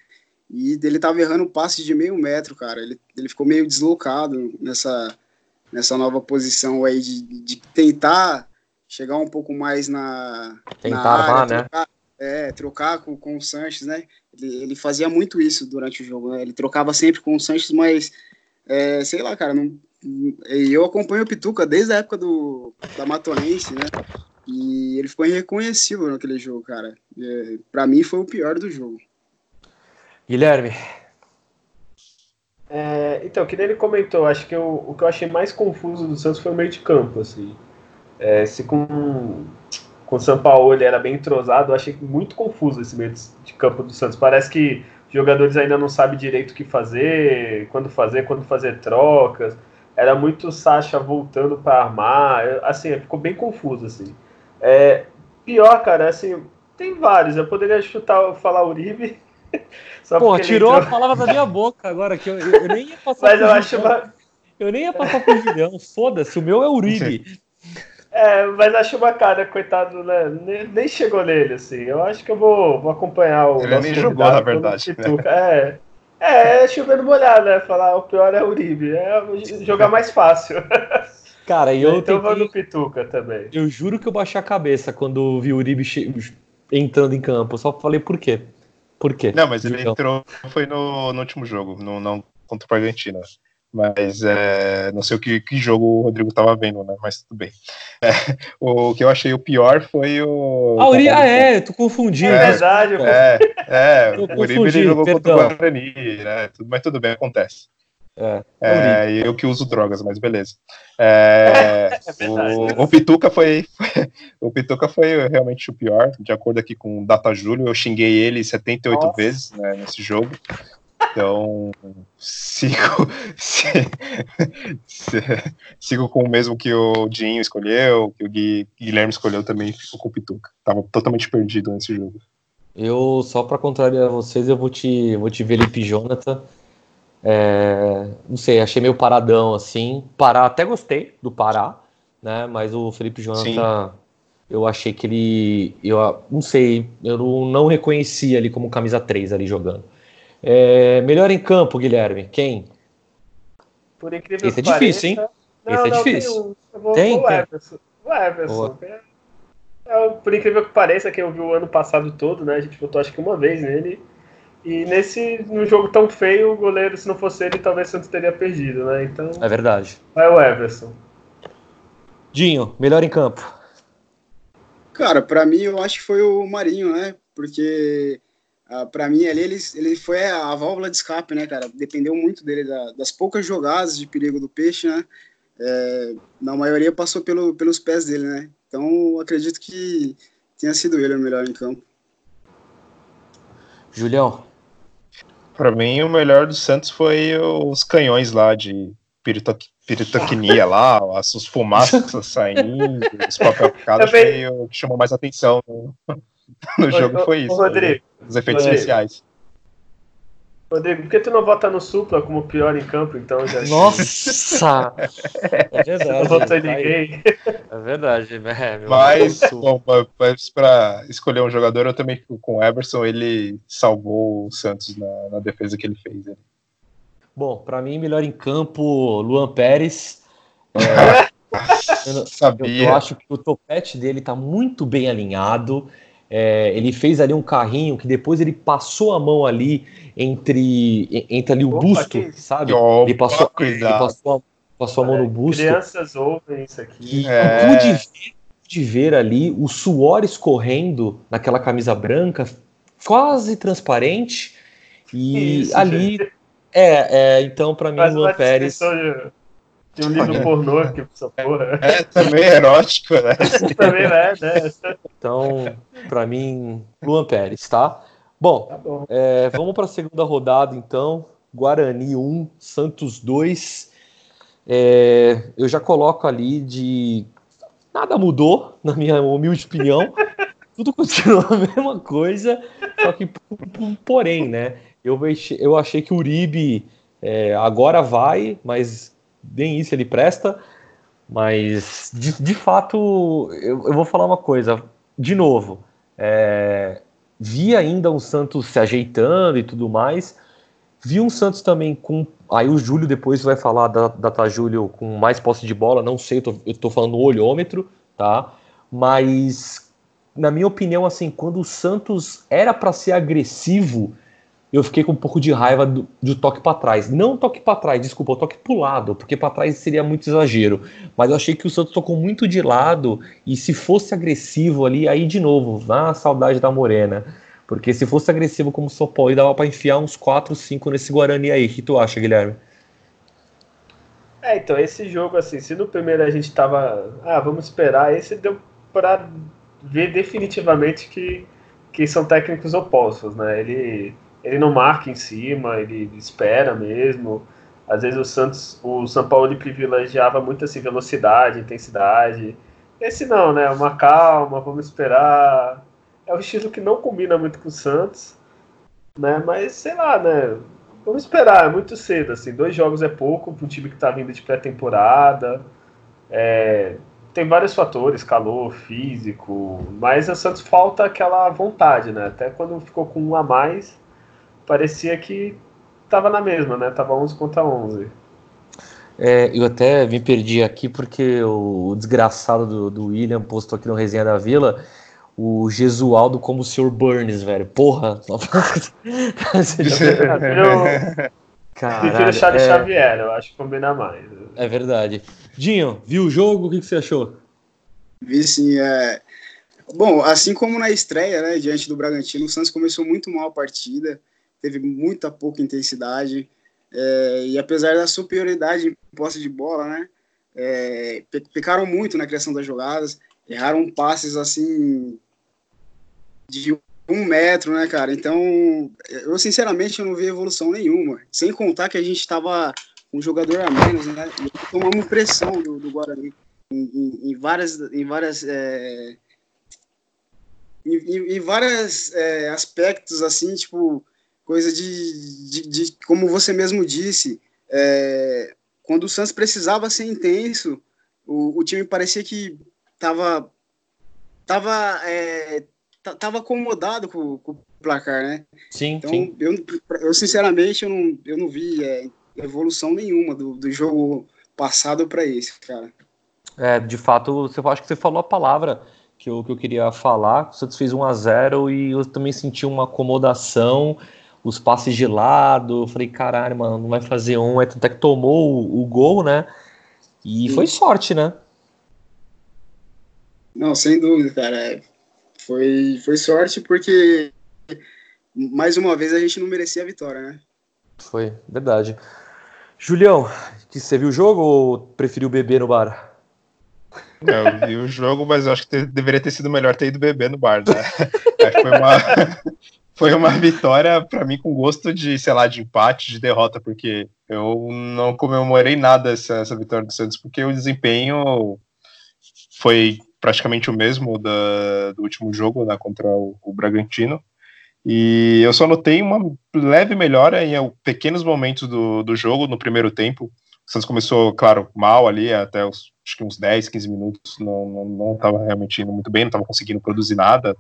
e ele tava errando passes de meio metro, cara. Ele, ele ficou meio deslocado nessa, nessa nova posição aí de, de tentar chegar um pouco mais na. Tentar na área, armar, né? trocar, né? É, trocar com, com o Sanches, né? Ele, ele fazia muito isso durante o jogo, né? Ele trocava sempre com o Sanches, mas é, sei lá, cara, não, eu acompanho o Pituca desde a época do, da Matonense, né? E ele ficou irreconhecível naquele jogo, cara. É, para mim foi o pior do jogo. Guilherme. É, então, que nem ele comentou, acho que eu, o que eu achei mais confuso do Santos foi o meio de campo, assim. É, se com, com o São Paulo ele era bem entrosado, eu achei muito confuso esse meio de, de campo do Santos. Parece que jogadores ainda não sabem direito o que fazer, quando fazer, quando fazer trocas. Era muito Sacha voltando para armar, assim, ficou bem confuso, assim. É, pior, cara, assim, tem vários. Eu poderia chutar, falar Uribe, Só Pô, tirou entrou... a palavra da minha boca agora, que eu, eu, nem ia passar Mas eu acho uma... Eu nem ia passar pro Julião, foda-se, o meu é Uribe. É, mas acho bacana, coitado, né? Nem, chegou nele, assim. Eu acho que eu vou, vou acompanhar o. Ele nem jogou, na verdade. Né? É. É, é chovendo molhado, né? Falar o pior é o Uribe. É jogar mais fácil. Cara, e eu então tentei... vou no Pituca também. Eu juro que eu baixei a cabeça quando vi o Uribe che... entrando em campo. Só falei por quê. Por quê? Não, mas ele então. entrou, foi no, no último jogo, no, não contra o Argentina. Mas é, não sei o que, que jogo o Rodrigo estava vendo, né? Mas tudo bem. É, o que eu achei o pior foi o. Ah, Uri, ah é, tu confundiu. É, verdade, É, é o Uribe ele jogou perdão. contra o Guarani, né? Mas tudo bem, acontece. É, é eu que uso drogas, mas beleza. É, é o, o, Pituca foi, foi, o Pituca foi realmente o pior, de acordo aqui com o Data Júlio, eu xinguei ele 78 Nossa. vezes né, nesse jogo. Então, sigo, sigo com o mesmo que o Dinho escolheu, que o Gui, Guilherme escolheu também, fico com o Pituca. Tava totalmente perdido nesse jogo. Eu, só para contrariar vocês, eu vou te, vou te Felipe Jonathan. É, não sei, achei meio paradão assim. Pará, até gostei do Pará, né? Mas o Felipe Jonathan, Sim. eu achei que ele. Eu não sei, eu não reconheci ali como camisa 3 ali jogando. É, melhor em campo, Guilherme, quem? Por incrível Esse é difícil, hein? Não, Esse é não, difícil. Tem, um. eu vou, tem? o Everson. O Everson. É, é, por incrível que pareça, quem eu vi o ano passado todo, né? A gente votou acho que uma vez nele. E nesse num jogo tão feio, o goleiro, se não fosse ele, talvez o Santos teria perdido, né? Então. É verdade. Vai o Everson. Dinho, melhor em campo. Cara, para mim eu acho que foi o Marinho, né? Porque ah, para mim ali ele, ele foi a válvula de escape, né, cara? Dependeu muito dele, da, das poucas jogadas de perigo do peixe, né? É, na maioria passou pelo, pelos pés dele, né? Então acredito que tenha sido ele o melhor em campo. Julião. Para mim o melhor do Santos foi os canhões lá de pirotecnia lá, as, as fumaças saindo, os papel picado, foi o que chamou mais atenção. Né? no jogo foi isso. Rodrigo, os efeitos Rodrigo. especiais. Rodrigo, por que tu não vota no Supla como pior em campo, então? Já... Nossa! é verdade. Não votou ninguém. É verdade, né? Mas, bom, mas para escolher um jogador, eu também fico com o Everson. Ele salvou o Santos na, na defesa que ele fez. Né? Bom, para mim, melhor em campo, Luan Pérez. É, eu, Sabia. Eu, eu acho que o topete dele tá muito bem alinhado. É, ele fez ali um carrinho que depois ele passou a mão ali entre, entre ali o Opa, busto, que... sabe? Opa, ele passou, ele passou, a, passou a mão no busto. Crianças ouvem isso aqui. E é. pude, ver, pude ver ali o suor escorrendo naquela camisa branca, quase transparente. E isso, ali. Gente. É, é, então, para mim, o Luan Pérez. De tem um livro pornô aqui pra essa porra. É, também é erótico, né? também é, né? Então, pra mim, Luan Pérez, tá? Bom, tá bom. É, vamos para a segunda rodada, então. Guarani 1, Santos 2. É, eu já coloco ali de. Nada mudou, na minha humilde opinião. Tudo continua a mesma coisa, só que porém, né? Eu, eu achei que o Uribe é, agora vai, mas nem isso ele presta. Mas, de, de fato, eu, eu, vou falar uma coisa. De novo, é, vi ainda um Santos se ajeitando e tudo mais. Vi um Santos também com. Aí o Júlio depois vai falar da, da Júlio com mais posse de bola. Não sei, eu tô, eu tô falando no olhômetro, tá? Mas, na minha opinião, assim, quando o Santos era para ser agressivo eu fiquei com um pouco de raiva do, do toque para trás. Não toque para trás, desculpa, o toque pro lado, porque para trás seria muito exagero. Mas eu achei que o Santos tocou muito de lado e se fosse agressivo ali, aí de novo, na saudade da Morena. Porque se fosse agressivo como o São Paulo, dava para enfiar uns 4, 5 nesse Guarani aí. O que tu acha, Guilherme? É, então, esse jogo, assim, se no primeiro a gente tava. Ah, vamos esperar, esse deu para ver definitivamente que, que são técnicos opostos, né? Ele ele não marca em cima, ele espera mesmo. Às vezes o Santos, o São Paulo ele privilegiava muito assim velocidade, intensidade. Esse não, né? Uma calma, vamos esperar. É um estilo que não combina muito com o Santos, né? Mas sei lá, né? Vamos esperar, é muito cedo, assim. Dois jogos é pouco para um time que está vindo de pré-temporada. É, tem vários fatores, calor, físico, mas o Santos falta aquela vontade, né? Até quando ficou com um a mais, parecia que tava na mesma, né? Tava 11 contra 11. É, eu até me perdi aqui porque o, desgraçado do, do, William postou aqui no Resenha da Vila o Gesualdo como o Sr. Burns, velho. Porra! Prefiro Charles é... Xavier, eu acho que combina mais. É verdade. Dinho, viu o jogo? O que, que você achou? Vi sim, é... Bom, assim como na estreia, né, diante do Bragantino, o Santos começou muito mal a partida teve muita pouca intensidade. é, e apesar da superioridade em posse de bola, né, é, pecaram muito na criação das jogadas, erraram passes assim de um metro, né, cara? Então, eu sinceramente eu não vi evolução nenhuma. Sem contar que a gente estava um jogador a menos, né? E tomamos pressão do, do Guarani em, em, em, várias, em várias, é, em, em vários é, aspectos, assim, tipo coisa de, de, de como você mesmo disse, é, quando o Santos precisava ser intenso, o, o time parecia que estava tava, é, tava acomodado com, com, o placar, né? Sim, então, sim. Eu, eu sinceramente eu não, eu não vi é, evolução nenhuma do, do jogo passado para esse, cara. É, de fato, eu acho que você falou a palavra que eu, que eu queria falar. O Santos fez 1 a 0 e eu também senti uma acomodação, os passes de lado. Eu falei, caralho, mano, não vai fazer um. É até que tomou o, o gol, né? E Sim. foi sorte, né? Não, sem dúvida, cara. Foi, foi sorte porque, mais uma vez, a gente não merecia a vitória, né? Foi, verdade. Julião, que você viu o jogo ou preferiu beber no bar? Eu vi o jogo, mas eu acho que te, deveria ter sido melhor ter ido beber no bar, né? foi uma, foi uma vitória para mim com gosto de, sei lá, de empate, de derrota, porque eu não comemorei nada essa, essa vitória do Santos, porque o desempenho foi praticamente o mesmo da, do último jogo né, contra o, o, Bragantino. E eu só notei uma leve melhora em pequenos momentos do, do jogo no primeiro tempo. O Santos começou, claro, mal ali, até os, acho que uns 10, 15 minutos, não estava realmente indo muito bem, não estava conseguindo produzir nada,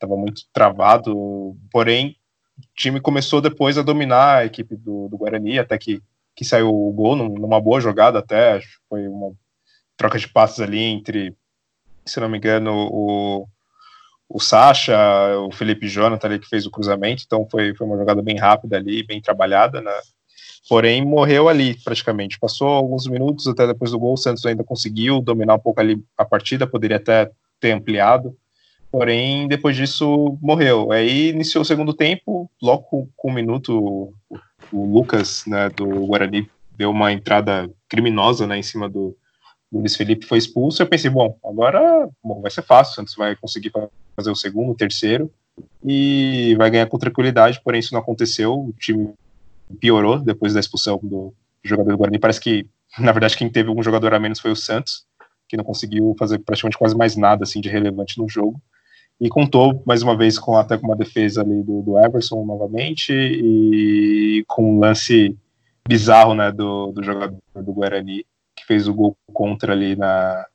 estava muito travado. Porém, o time começou depois a dominar a equipe do, do Guarani, até que, que saiu o gol numa boa jogada, até foi uma troca de passes ali entre se não me engano, o, o Sacha, o Felipe Jonathan ali que fez o cruzamento, então foi, foi uma jogada bem rápida ali, bem trabalhada, né? Porém, morreu ali praticamente. Passou alguns minutos até depois do gol, o Santos ainda conseguiu dominar um pouco ali a partida, poderia até ter ampliado. Porém, depois disso, morreu. Aí iniciou o segundo tempo, logo com, um minuto, o, Lucas, né, do Guarani, deu uma entrada criminosa, né, em cima do, o Luiz Felipe foi expulso, eu pensei, bom, agora bom, vai ser fácil, o Santos vai conseguir fazer o segundo, o terceiro, e vai ganhar com tranquilidade, porém isso não aconteceu, o time piorou depois da expulsão do jogador do Guarani, parece que, na verdade, quem teve algum jogador a menos foi o Santos, que não conseguiu fazer praticamente quase mais nada, assim, de relevante no jogo, e contou, mais uma vez, com até com uma defesa ali do, do Everson, novamente, e com um lance bizarro, né, do, do jogador do Guarani, que fez o gol contra ali na,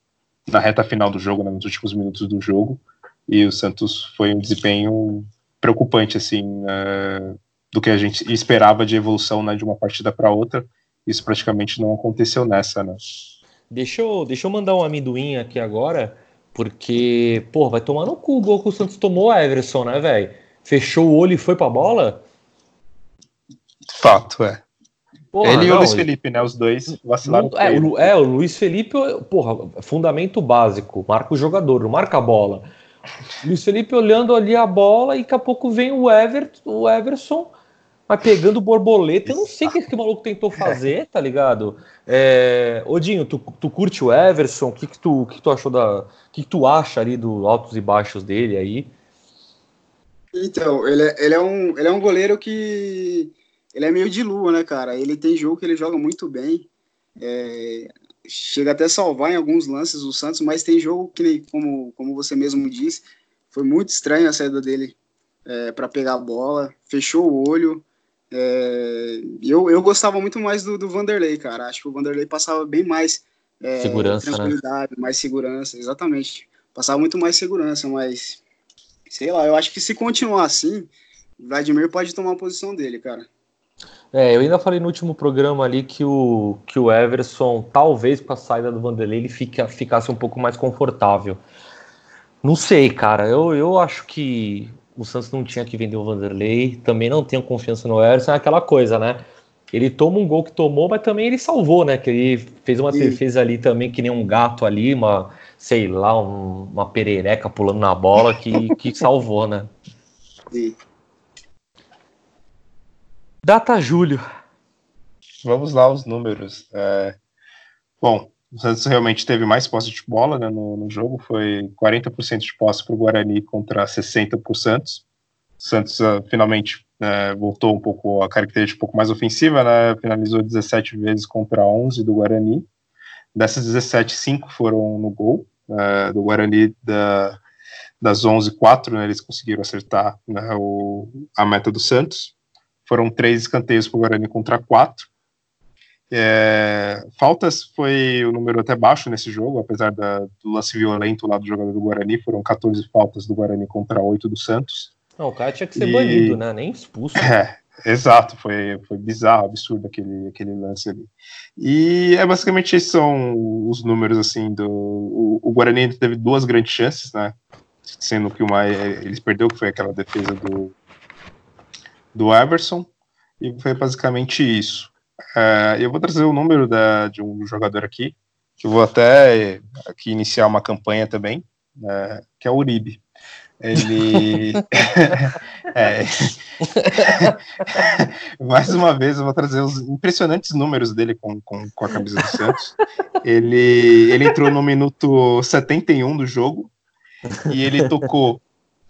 na reta final do jogo, né, nos últimos minutos do jogo, e o Santos foi um desempenho preocupante, assim, uh, do que a gente esperava de evolução né, de uma partida para outra, isso praticamente não aconteceu nessa, né. Deixa eu, deixa eu mandar um amendoim aqui agora, porque, pô, vai tomar no cu o gol que o Santos tomou, Everson, né, velho? Fechou o olho e foi pra bola? Fato, é. Porra, ele não, e o Luiz Felipe, né? Os dois vacilaram. Não, é, o, é, o Luiz Felipe, porra, fundamento básico, marca o jogador, não marca a bola. Luiz Felipe olhando ali a bola e daqui a pouco vem o, Ever, o Everson, mas pegando borboleta. Eu não sei o que esse maluco tentou fazer, tá ligado? É, Odinho, tu, tu curte o Everson? O que, que, tu, que tu achou da. O que, que tu acha ali dos altos e baixos dele aí? Então, ele é, ele é, um, ele é um goleiro que ele é meio de lua, né, cara? Ele tem jogo que ele joga muito bem. É, chega até salvar em alguns lances o Santos, mas tem jogo que, como, como você mesmo disse, foi muito estranho a saída dele é, para pegar a bola, fechou o olho. É, eu, eu gostava muito mais do, do Vanderlei, cara. Acho que o Vanderlei passava bem mais é, segurança, né? tranquilidade, né? mais segurança, exatamente. Passava muito mais segurança, mas sei lá, eu acho que se continuar assim, Vladimir pode tomar a posição dele, cara. É, eu ainda falei no último programa ali que o, que o Everson, talvez com a saída do Vanderlei, ele fica, ficasse um pouco mais confortável. Não sei, cara. Eu, eu acho que o Santos não tinha que vender o Vanderlei. Também não tenho confiança no Everson. É aquela coisa, né? Ele toma um gol que tomou, mas também ele salvou, né? Que ele fez uma defesa ali também, que nem um gato ali, uma, sei lá, um, uma perereca pulando na bola que, que salvou, né? Sim. Data julho. vamos lá os números. É, bom, o Santos realmente teve mais posse de bola né, no, no, jogo, foi 40% de posse para o Guarani contra 60% para o Santos. O Santos uh, finalmente uh, voltou um pouco a característica um pouco mais ofensiva, né, finalizou 17 vezes contra 11 do Guarani. Dessas 17, 5 foram no gol uh, do Guarani da, das 11, 4 né, eles conseguiram acertar né, o, a meta do Santos. Foram três escanteios para o Guarani contra quatro. É, faltas foi o número até baixo nesse jogo, apesar da, do lance violento lá do jogador do Guarani, foram 14 faltas do Guarani contra 8 do Santos. Não, o cara tinha que ser e... banido, né? Nem expulso. É, exato, foi, foi bizarro, absurdo aquele, aquele lance ali. E é basicamente esses são os números assim do. O, o Guarani teve duas grandes chances, né? Sendo que uma eles perdeu, que foi aquela defesa do, do Everson, e foi basicamente isso. É, eu vou trazer o número da, de um jogador aqui, que eu vou até aqui iniciar uma campanha também, é, que é o Uribe. Ele. é, mais uma vez, eu vou trazer os impressionantes números dele com, com, com a camisa do Santos. Ele, ele entrou no minuto 71 do jogo e ele tocou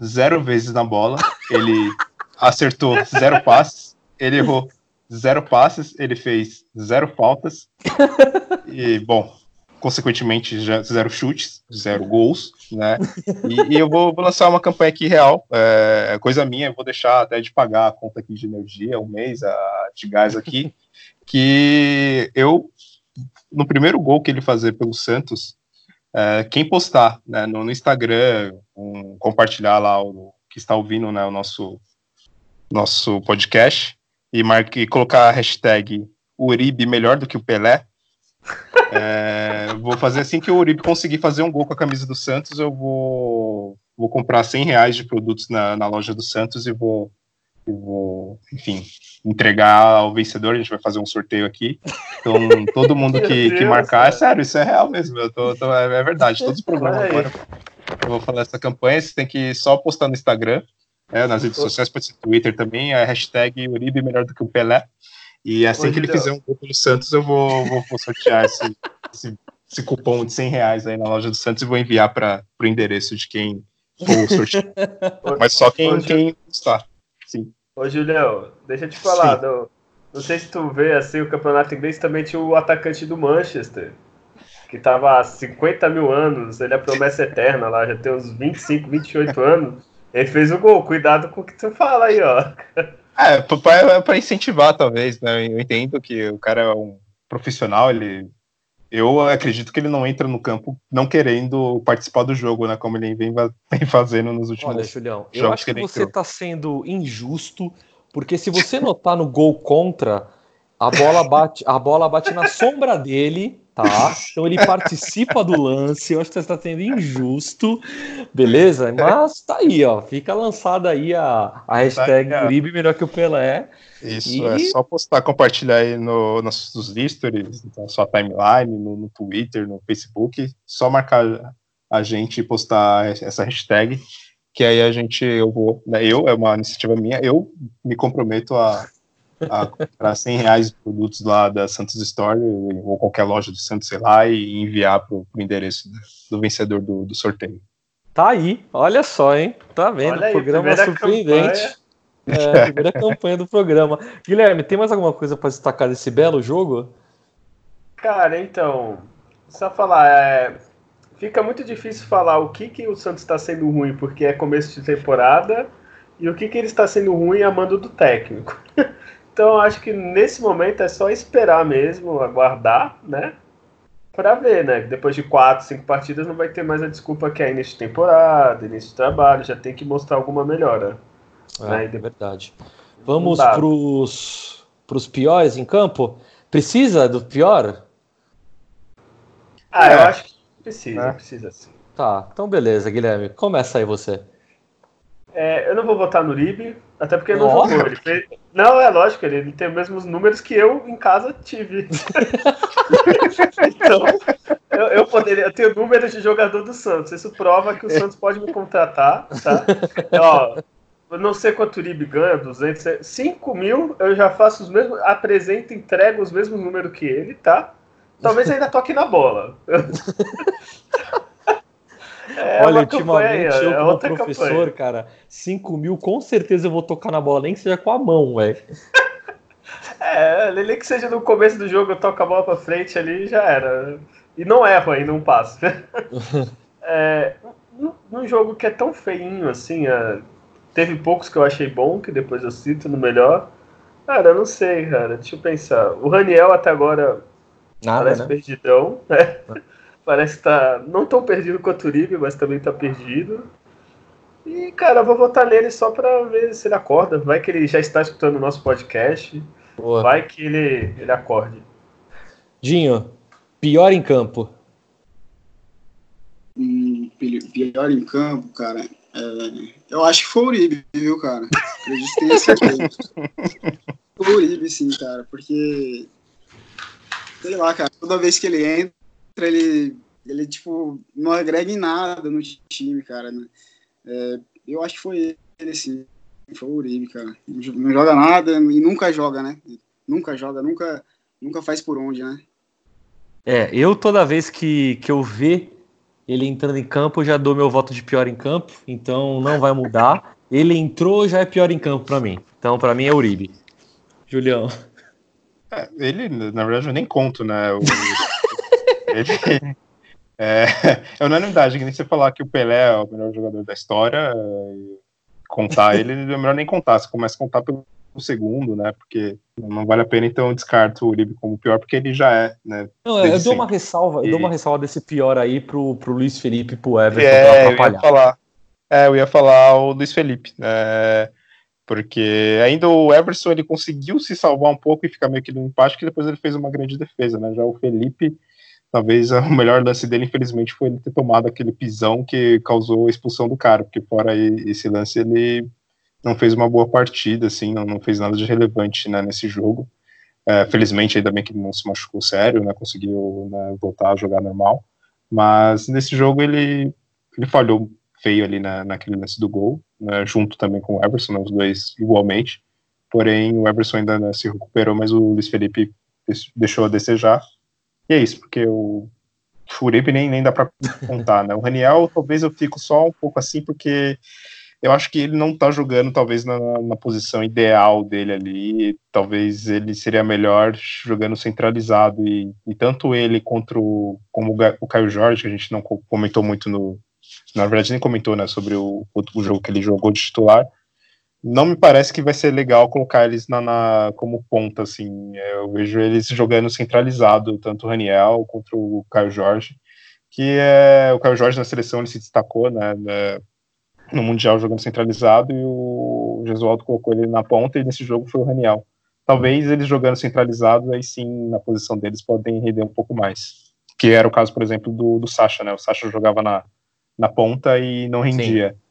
zero vezes na bola. Ele acertou zero passes, ele errou zero passes, ele fez zero faltas. e, bom, consequentemente, já zero chutes, zero gols, né? E, e eu vou, vou, lançar uma campanha aqui real, é, é coisa minha, eu vou deixar até de pagar a conta aqui de energia, um mês, a, de gás aqui, que eu, no primeiro gol que ele fazer pelo Santos, é, quem postar né, no, no Instagram, um, compartilhar lá o que está ouvindo né, o nosso nosso podcast e, marque, colocar a hashtag Uribe melhor do que o Pelé. É, vou fazer assim que o Uribe conseguir fazer um gol com a camisa do Santos, eu vou, vou comprar 100 reais de produtos na, na loja do Santos e vou, e vou, enfim, entregar ao vencedor. A gente vai fazer um sorteio aqui. Então, todo mundo que, que marcar, é sério, isso é real mesmo. Eu tô, tô é, é verdade. Todos os programas agora eu vou falar essa campanha. Você tem que só postar no Instagram é, nas redes sociais, pode ser Twitter também, a hashtag Uribe melhor do que o Pelé. E assim que ele fizer um gol pelo Santos, eu vou, vou, vou sortear esse, esse, esse, cupom de 100 reais aí na loja do Santos e vou enviar para o endereço de quem for sortear. Mas só quem, quem está. Sim. Ô, Julião, deixa eu te falar. Do, não sei se tu vê assim, o campeonato inglês também tinha o atacante do Manchester, que estava há 50 mil anos, ele é promessa eterna lá, já tem uns 25, 28 anos. Ele fez o gol, cuidado com o que tu fala aí, ó. É, para incentivar, talvez, né? Eu entendo que o cara é um profissional, ele. Eu acredito que ele não entra no campo não querendo participar do jogo, né? Como ele vem, vem fazendo nos últimos Olha, Julião, eu acho que, que você está sendo injusto, porque se você notar no gol contra, a bola bate, a bola bate na sombra dele tá? Então ele participa do lance. Eu acho que você está sendo injusto, beleza? Mas tá aí, ó. Fica lançada aí a, a hashtag tá Uribe melhor que o Pelé. Isso, e... é só postar, compartilhar aí no, nos, nos stories, na sua timeline, no, no, Twitter, no Facebook. Só marcar a gente e postar essa hashtag. Que aí a gente, eu vou, né, eu, é uma iniciativa minha, eu me comprometo a a comprar 100 reais de produtos lá da Santos Store ou qualquer loja do Santos, sei lá, e enviar para o endereço do vencedor do, do, sorteio. Tá aí, olha só, hein? Tá vendo? Olha programa surpreendente. É, primeira campanha do programa. Guilherme, tem mais alguma coisa para destacar desse belo jogo? Cara, então, só falar, é, fica muito difícil falar o que, que o Santos está sendo ruim porque é começo de temporada e o que, que ele está sendo ruim a mando do técnico. Então acho que nesse momento é só esperar mesmo, aguardar, né? Para ver, né? Depois de quatro, cinco partidas não vai ter mais a desculpa que é início de temporada, início de trabalho, já tem que mostrar alguma melhora. É, né? é verdade. Vamos para os piores em campo? Precisa do pior? Ah, é. eu acho que precisa, é. precisa sim. Tá, então beleza, Guilherme. Começa aí você. É, eu não vou votar no Ribe, até porque não jogou. Ele fez... Não, é lógico, ele, ele tem os mesmos números que eu em casa tive. então, eu, eu, poderia, eu tenho números de jogador do Santos. Isso prova que o Santos pode me contratar, tá? Ó, eu não sei quanto o Uribe ganha, 200, 5 mil, eu já faço os mesmos, apresento, entrego os mesmos números que ele, tá? Talvez ainda toque na bola. é Olha, ultimamente campanha, eu é como professor, campanha. cara, 5 mil com certeza eu vou tocar na bola, nem que seja com a mão, velho. É, nem que seja no começo do jogo eu toco a bola pra frente ali já era. E não erro ainda um passo. é, num jogo que é tão feinho assim, é, teve poucos que eu achei bom, que depois eu cito no melhor. Cara, eu não sei, cara. Deixa eu pensar. O Raniel até agora Nada, parece né? perdidão, né? Parece que tá não tão perdido quanto o Uribe, mas também tá perdido. E, cara, eu vou votar nele só pra ver se ele acorda. Vai que ele já está escutando o nosso podcast. Boa. Vai que ele, ele acorde. Dinho, pior em campo. Hum, pior em campo, cara. É, eu acho que foi o Uribe, viu, cara? Acredito que tenha certeza. foi o Uribe, sim, cara, porque. Sei lá, cara, toda vez que ele entra, ele, ele tipo, não agrega em nada no time, cara. Né? É, eu acho que foi ele, sim. Foi o Uribe, cara. Não joga nada e nunca joga, né? Nunca joga, nunca, nunca faz por onde, né? É, eu toda vez que, que eu ver ele entrando em campo, eu já dou meu voto de pior em campo, então não vai mudar. Ele entrou, já é pior em campo para mim. Então, para mim é Uribe. Julião. É, ele, na verdade, eu nem conto, né? O, ele, é, é unanimidade, que nem você falar que o Pelé é o melhor jogador da história, contar ele, é melhor nem contar. Você começa a contar pelo segundo, né? Porque não vale a pena, então eu descarto o Uribe como pior, porque ele já é, né? Não, eu dou uma ressalva, e... eu dou uma ressalva desse pior aí pro, pro Luiz Felipe e pro Everton é, Eu ia falar, é, eu ia falar o Luiz Felipe, né? Porque ainda o Everson ele conseguiu se salvar um pouco e ficar meio que no empate, que depois ele fez uma grande defesa, né? Já o Felipe, talvez o melhor lance dele, infelizmente, foi ele ter tomado aquele pisão que causou a expulsão do cara, porque fora esse lance ele não fez uma boa partida, assim, não, não fez nada de relevante né, nesse jogo. É, felizmente, ainda bem que não se machucou sério, né, conseguiu né, voltar a jogar normal. Mas nesse jogo ele, ele falhou feio ali na, naquele lance do gol, né, junto também com o Everson, né, os dois igualmente. Porém, o Everson ainda né, se recuperou, mas o Luiz Felipe deixou a desejar. E é isso, porque o Furipe nem, nem dá para contar, né? O Raniel, talvez eu fico só um pouco assim, porque eu acho que ele não está jogando talvez na, na, posição ideal dele ali. Talvez ele seria melhor jogando centralizado e, e tanto ele contra o, como o Caio Jorge, que a gente não comentou muito no, na verdade nem comentou, né, sobre o, o jogo que ele jogou de titular. Não me parece que vai ser legal colocar eles na, na como ponta, assim. Eu vejo eles jogando centralizado, tanto o Raniel contra o Caio Jorge, que é o Caio Jorge na seleção ele se destacou, né, né no Mundial jogando centralizado e o Gesualdo colocou ele na ponta e nesse jogo foi o Raniel. Talvez eles jogando centralizado, aí sim, na posição deles, podem render um pouco mais. Que era o caso, por exemplo, do, do Sacha, né? O Sacha jogava na, na ponta e não rendia. Sim.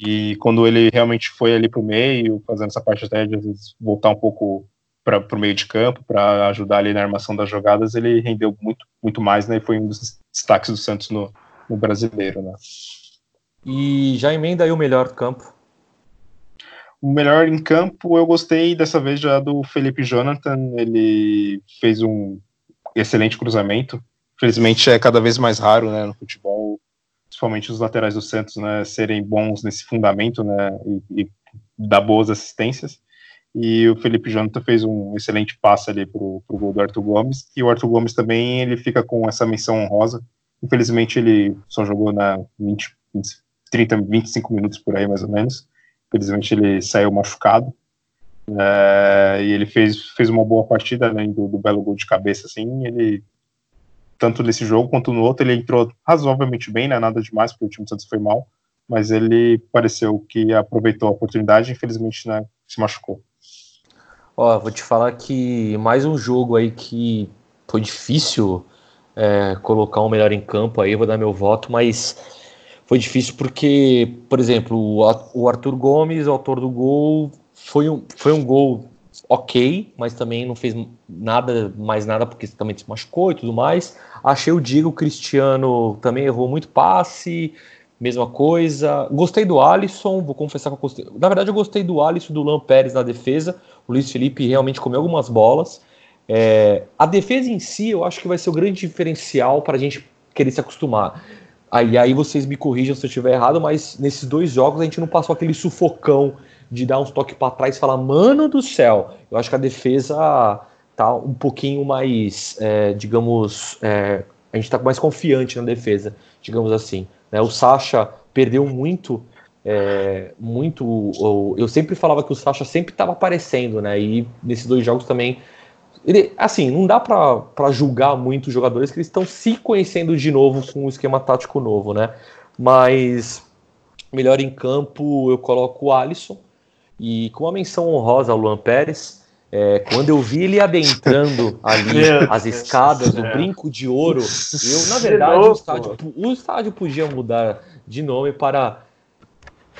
E quando ele realmente foi ali para o meio, fazendo essa parte até de vezes, voltar um pouco para o meio de campo, para ajudar ali na armação das jogadas, ele rendeu muito, muito mais, né? E foi um dos destaques do Santos no, no brasileiro, né? E já emenda aí o melhor campo. O melhor em campo, eu gostei dessa vez já do Felipe Jonathan. Ele fez um excelente cruzamento. Infelizmente é cada vez mais raro, né, no futebol, principalmente os laterais do Santos, né, serem bons nesse fundamento, né, e, e dar boas assistências. E o Felipe Jonathan fez um excelente passe ali pro, pro gol do Arthur Gomes. E o Arthur Gomes também, ele fica com essa menção honrosa. Infelizmente ele só jogou na 20, 20 30, 25 minutos por aí, mais ou menos. Infelizmente ele saiu machucado. É, e ele fez, fez uma boa partida, além do, do, belo gol de cabeça, assim, ele, tanto nesse jogo quanto no outro, ele entrou razoavelmente bem, né, nada demais, porque o time do Santos foi mal, mas ele pareceu que aproveitou a oportunidade, infelizmente, né, se machucou. Ó, vou te falar que mais um jogo aí que foi difícil é, colocar um melhor em campo aí, vou dar meu voto, mas foi difícil porque, por exemplo, o Arthur Gomes, autor do gol, foi um, foi um gol ok, mas também não fez nada, mais nada porque também se machucou e tudo mais. Achei o Diego Cristiano também errou muito passe. mesma coisa. Gostei do Alisson, vou confessar que eu gostei. Na verdade, eu gostei do Alisson do Luan Pérez na defesa. O Luiz Felipe realmente comeu algumas bolas. É, a defesa em si, eu acho que vai ser o grande diferencial para a gente querer se acostumar. Aí, aí vocês me corrijam se eu estiver errado, mas nesses dois jogos a gente não passou aquele sufocão de dar uns toques para trás e falar, mano do céu. Eu acho que a defesa tá um pouquinho mais, é, digamos, é, a gente está mais confiante na defesa, digamos assim. Né? O Sacha perdeu muito, é, muito. Eu sempre falava que o Sacha sempre estava aparecendo, né? E nesses dois jogos também. Ele, assim, não dá para julgar muito os jogadores que eles estão se conhecendo de novo com o esquema tático novo, né? Mas melhor em campo eu coloco o Alisson e com uma menção honrosa ao Luan Pérez é, quando eu vi ele adentrando ali as escadas, o brinco de ouro, eu, na verdade, o estádio, o estádio podia mudar de nome para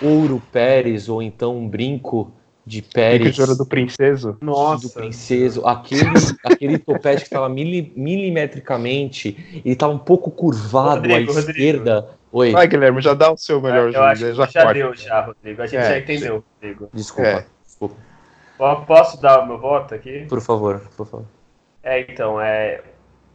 Ouro Pérez, ou então um brinco de Pérez. Brinco de ouro do Princeso? Nossa. Do Princeso. Aquele, aquele topete que estava mili, milimetricamente, ele estava um pouco curvado Rodrigo, à esquerda. Rodrigo. Oi. Vai, Guilherme, já dá o seu melhor. Eu acho já, já deu, já, Rodrigo. A gente é. já entendeu, Rodrigo. Desculpa. É. desculpa. Posso dar o meu voto aqui? Por favor, por favor. É, então, é.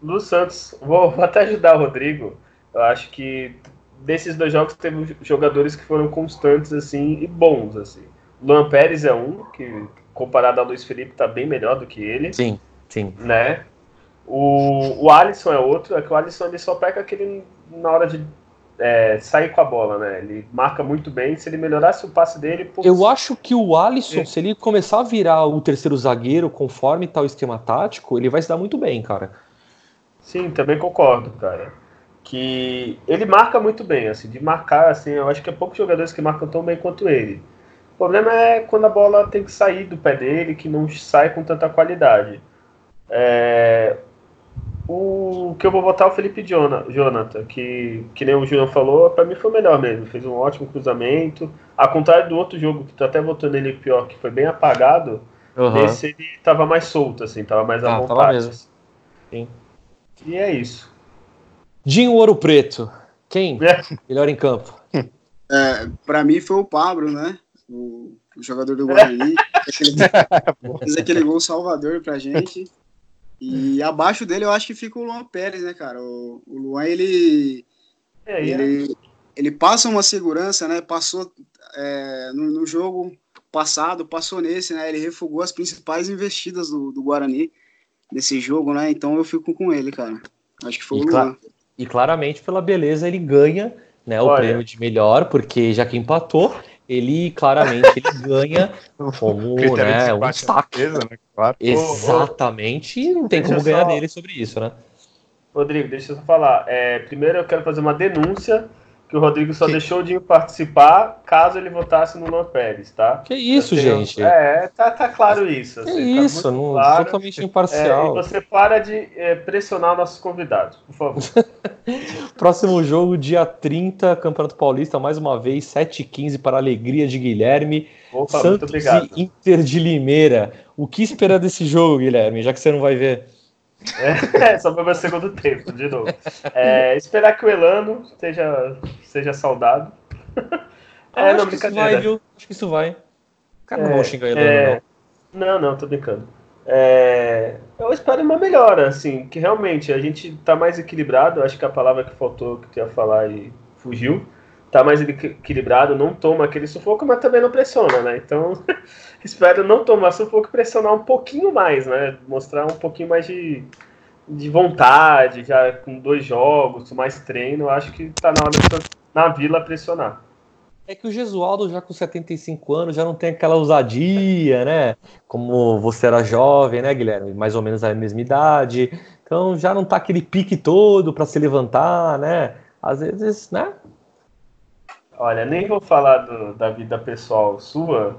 Lu Santos, vou, vou até ajudar o Rodrigo. Eu acho que desses dois jogos teve jogadores que foram constantes assim e bons assim. Luan Pérez é um que comparado a Luiz Felipe tá bem melhor do que ele. Sim, sim. Né? O, o Alisson é outro, é que o Alisson ele só pega aquele na hora de é, sair com a bola, né? Ele marca muito bem. Se ele melhorasse o passe dele. Putz... Eu acho que o Alisson, é. se ele começar a virar o terceiro zagueiro conforme tal esquema tático, ele vai se dar muito bem, cara. Sim, também concordo, cara. Que ele marca muito bem, assim, de marcar, assim, eu acho que é poucos jogadores que marcam tão bem quanto ele. O problema é quando a bola tem que sair do pé dele, que não sai com tanta qualidade. É, o que eu vou votar é o Felipe Jonathan, que, que nem o Julião falou, para mim foi melhor mesmo. Fez um ótimo cruzamento. Ao contrário do outro jogo, que tu até votou nele pior, que foi bem apagado, uhum. nesse ele tava mais solto, assim, tava mais à ah, vontade. Mesmo. Sim. E é isso. Dinho Ouro Preto. Quem? É. Melhor em campo? É, para mim foi o Pablo, né? O, o jogador do Guarani. fez aquele gol salvador pra gente. E abaixo dele eu acho que fica o Luan Pérez, né, cara? O, o Luan, ele, é, ele, é. ele passa uma segurança, né? Passou é, no, no, jogo passado, passou nesse, né? Ele refugou as principais investidas do, do Guarani nesse jogo, né? Então eu fico com ele, cara. Acho que foi e o Luan. E claramente, pela beleza, ele ganha né, o Olha. prêmio de melhor, porque já que empatou, ele claramente ele ganha como né, um destaque. Certeza, né? Claro. Exatamente, e não tem como ganhar dele sobre isso, né? Rodrigo, deixa eu só falar. É, primeiro eu quero fazer uma denúncia que o Rodrigo só que... deixou de participar caso ele votasse no Luan Pérez, tá? Que isso, tenho... gente? É, tá, tá claro isso. Que assim, isso, tá não, claro. totalmente imparcial. É, e você para de é, pressionar nossos convidados, por favor. Próximo jogo, dia 30, Campeonato Paulista, mais uma vez, 7h15 para a alegria de Guilherme. Opa, Santos e Inter de Limeira. O que esperar desse jogo, Guilherme, já que você não vai ver? É, só para o segundo tempo, de novo. É, esperar que o Elano esteja, seja saudado. É, não, acho que isso vai, viu? Acho que isso vai. Cara, não é, vão xingar Elano, é... não. Não, não, tô brincando. É... Eu espero uma melhora, assim, que realmente a gente tá mais equilibrado. Acho que a palavra que faltou que tu ia falar e fugiu. Tá mais equilibrado, não toma aquele sufoco, mas também não pressiona, né? Então, espero não tomar sufoco e pressionar um pouquinho mais, né? Mostrar um pouquinho mais de, de vontade, já com dois jogos, mais treino. Acho que tá na hora de na vila pressionar. É que o Gesualdo, já com 75 anos, já não tem aquela ousadia, né? Como você era jovem, né, Guilherme? Mais ou menos a mesma idade. Então já não tá aquele pique todo para se levantar, né? Às vezes, né? Olha, nem vou falar do, da vida pessoal sua,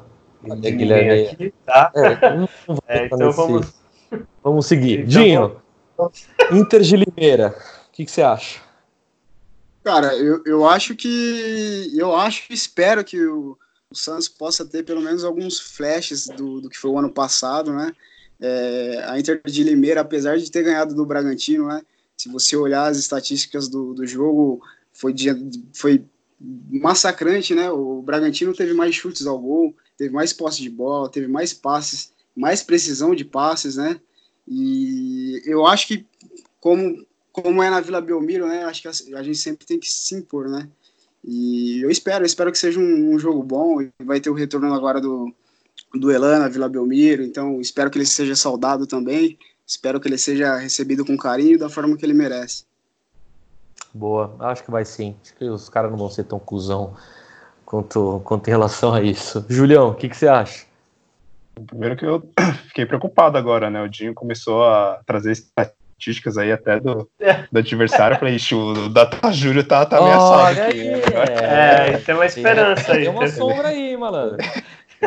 de Guilherme. aqui, tá? É, é, então vamos... vamos seguir. Então, Dinho, vamos... Inter de Limeira, o que, que, você acha? Cara, eu, eu acho que. Eu acho espero que o, o Santos possa ter pelo menos alguns flashes do, do que foi o ano passado, né? É, a Inter de Limeira, apesar de ter ganhado do Bragantino, né? Se você olhar as estatísticas do, do jogo, foi, dia, foi massacrante, né? O Bragantino teve mais chutes ao gol, teve mais posse de bola, teve mais passes, mais precisão de passes, né? E eu acho que, como, como é na Vila Belmiro, né? Acho que a, a gente sempre tem que se impor, né? E eu espero, eu espero que seja um, um jogo bom. Vai ter o retorno agora do, do Elan na Vila Belmiro, então espero que ele seja saudado também. Espero que ele seja recebido com carinho da forma que ele merece. Boa, acho que vai sim. Acho que os caras não vão ser tão cuzão quanto, quanto em relação a isso. Julião, o que, que você acha? Primeiro que eu fiquei preocupado agora, né? O Dinho começou a trazer estatísticas aí até do, é. do adversário. Eu falei, ixi, o Data Júlio tá, tá ameaçado aqui. Aí, é, é, tem uma esperança aí. Tem uma sombra aí, malandro.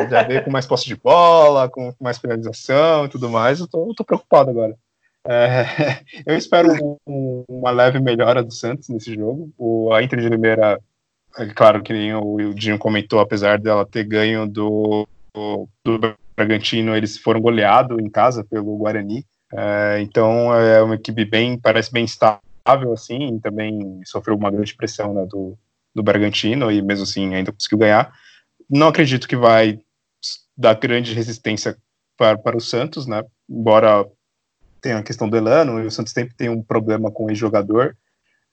Já veio com mais posse de bola, com mais penalização e tudo mais. Eu tô, tô preocupado agora. É, eu espero um, uma leve melhora do Santos nesse jogo. O, a Inter de Limeira, é claro que nem o, Dinho comentou, apesar dela ter ganho do, do, do Bragantino, eles foram goleados em casa pelo Guarani. É, então é uma equipe bem, parece bem estável, assim, também sofreu uma grande pressão né, do, do Bragantino e mesmo assim ainda conseguiu ganhar. Não acredito que vai dar grande resistência para, para o Santos, né? Embora tenha a questão do Elano, e o Santos sempre tem um problema com o jogador.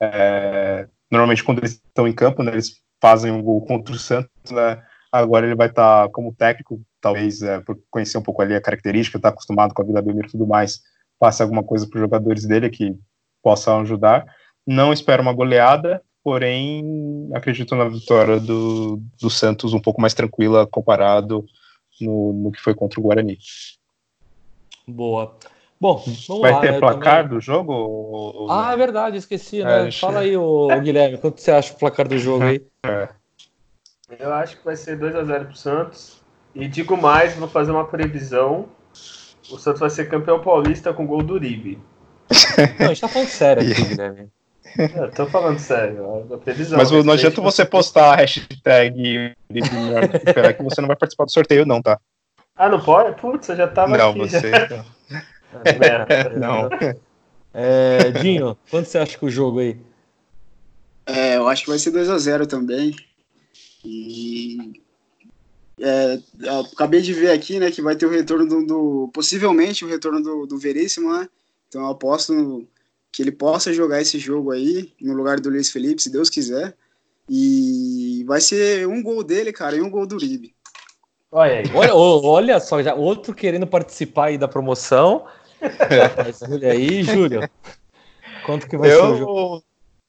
É, normalmente, quando eles estão em campo, né, eles fazem um gol contra o Santos, né? Agora ele vai estar tá como técnico, talvez é, por conhecer um pouco ali a característica, estar tá acostumado com a Vila Belmiro e tudo mais, passe alguma coisa para os jogadores dele que possam ajudar. Não espero uma goleada, porém acredito na vitória do, do Santos um pouco mais tranquila comparado no, no que foi contra o Guarani. Boa. Bom, vai lá, ter né, placar também... do jogo? Ou... Ah, é verdade, esqueci, né? É, Fala aí, ô, Guilherme, quanto você acha o placar do jogo aí? É. Eu acho que vai ser 2x0 pro Santos. E digo mais, vou fazer uma previsão. O Santos vai ser campeão paulista com gol do Uribe. Não, a gente tá falando sério aqui, Guilherme. Eu tô falando sério, a previsão. Mas não adianta você postar a hashtag esperar que você não vai participar do sorteio, não, tá? Ah, não pode? Putz, eu já tava não, aqui. Você, já. Não, não. É, Dinho, quanto você acha que o jogo aí? É, eu acho que vai ser 2x0 também. E é, acabei de ver aqui, né, que vai ter o retorno do, do possivelmente o retorno do, do Veríssimo, né? Então eu aposto no, que ele possa jogar esse jogo aí no lugar do Luiz Felipe, se Deus quiser. E vai ser um gol dele, cara, e um gol do Uribe. Olha, olha, olha só, já outro querendo participar aí da promoção. olha aí, Júlio. Quanto que vai eu, ser o jogo?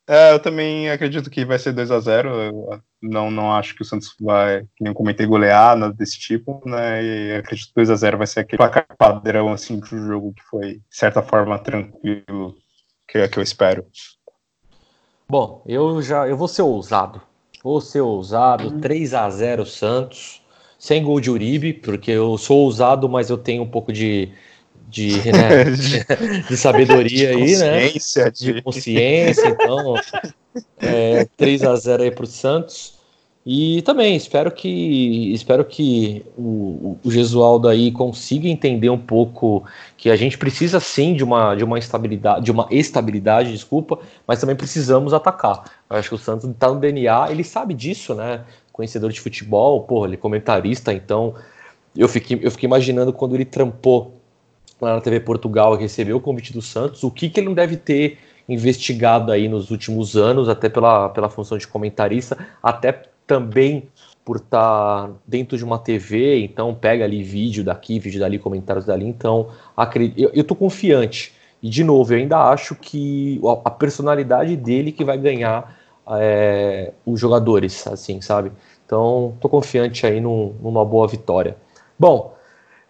É, eu também acredito que vai ser 2 a 0 eu não, não acho que o Santos vai, que nem comentei, golear, nada desse tipo, né? E acredito que 2 a 0 vai ser aquele placar padrão, assim, pro jogo que foi, de certa forma, tranquilo, que é que eu espero. Bom, eu já eu vou ser ousado. Vou ser ousado, uhum. 3 a 0 Santos, sem gol de Uribe, porque eu sou ousado, mas eu tenho um pouco de, de, né, de sabedoria de aí, né? De... de consciência, então. É, 3 a 0 aí para o Santos. E também espero que espero que o, o Gesualdo aí consiga entender um pouco que a gente precisa sim de uma de uma estabilidade, de uma estabilidade, desculpa, mas também precisamos atacar. Eu acho que o Santos está no DNA, ele sabe disso, né? Conhecedor de futebol, porra, ele é comentarista, então eu fiquei, eu fiquei imaginando quando ele trampou lá na TV Portugal, recebeu o convite do Santos, o que, que ele não deve ter investigado aí nos últimos anos, até pela, pela função de comentarista, até também por estar tá dentro de uma TV, então pega ali vídeo daqui, vídeo dali, comentários dali, então eu, eu tô confiante. E de novo, eu ainda acho que a personalidade dele que vai ganhar é, os jogadores, assim, sabe? Então, tô confiante aí num, numa boa vitória. Bom,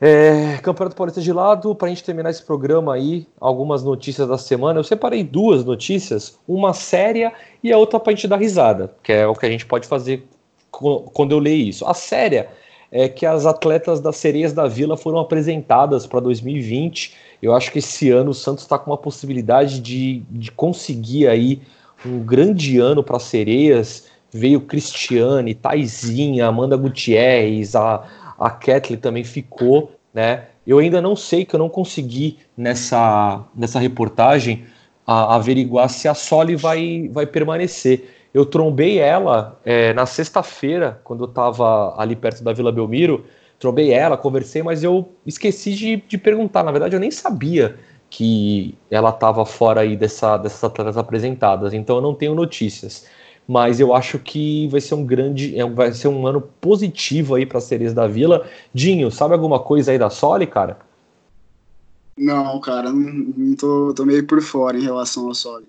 é, Campeonato Paulista de lado, para a gente terminar esse programa aí, algumas notícias da semana. Eu separei duas notícias, uma séria e a outra para a gente dar risada, que é o que a gente pode fazer quando eu leio isso. A séria é que as atletas das Sereias da Vila foram apresentadas para 2020. Eu acho que esse ano o Santos está com uma possibilidade de, de conseguir aí um grande ano para Sereias. Veio Cristiane, Taizinha, Amanda Gutierrez, a a Kathleen também ficou, né? Eu ainda não sei que eu não consegui nessa, nessa reportagem a, averiguar se a Soli vai, vai permanecer. Eu trombei ela é, na sexta-feira, quando eu estava ali perto da Vila Belmiro. Trombei ela, conversei, mas eu esqueci de, de perguntar. Na verdade, eu nem sabia que ela estava fora aí dessa, dessas atletas apresentadas, então eu não tenho notícias. Mas eu acho que vai ser um grande, é, vai ser um ano positivo aí para as sereias da Vila. Dinho, sabe alguma coisa aí da Soli, cara? Não, cara, não, não tô, tô meio por fora em relação ao Soli.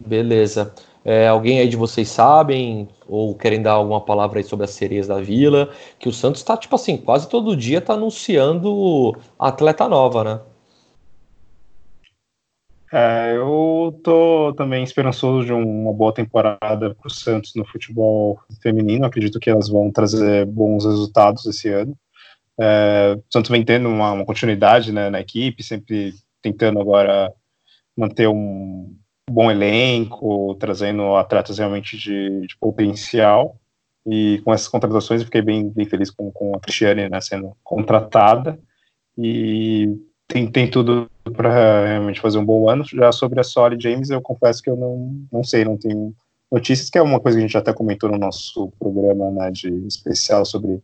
Beleza. É, alguém aí de vocês sabem ou querem dar alguma palavra aí sobre as sereias da Vila? Que o Santos está tipo assim, quase todo dia tá anunciando atleta nova, né? É, eu tô também esperançoso de uma boa temporada para o Santos no futebol feminino. Acredito que elas vão trazer bons resultados esse ano. É, o Santos vem tendo uma, uma continuidade né, na equipe, sempre tentando agora manter um bom elenco, trazendo atletas realmente de, de potencial. E com essas contratações eu fiquei bem, bem feliz com, com a Cristiane né, sendo contratada. E tem, tem tudo para realmente fazer um bom ano. Já sobre a Solly James, eu confesso que eu não, não sei, não tenho notícias, que é uma coisa que a gente até comentou no nosso programa né, de especial sobre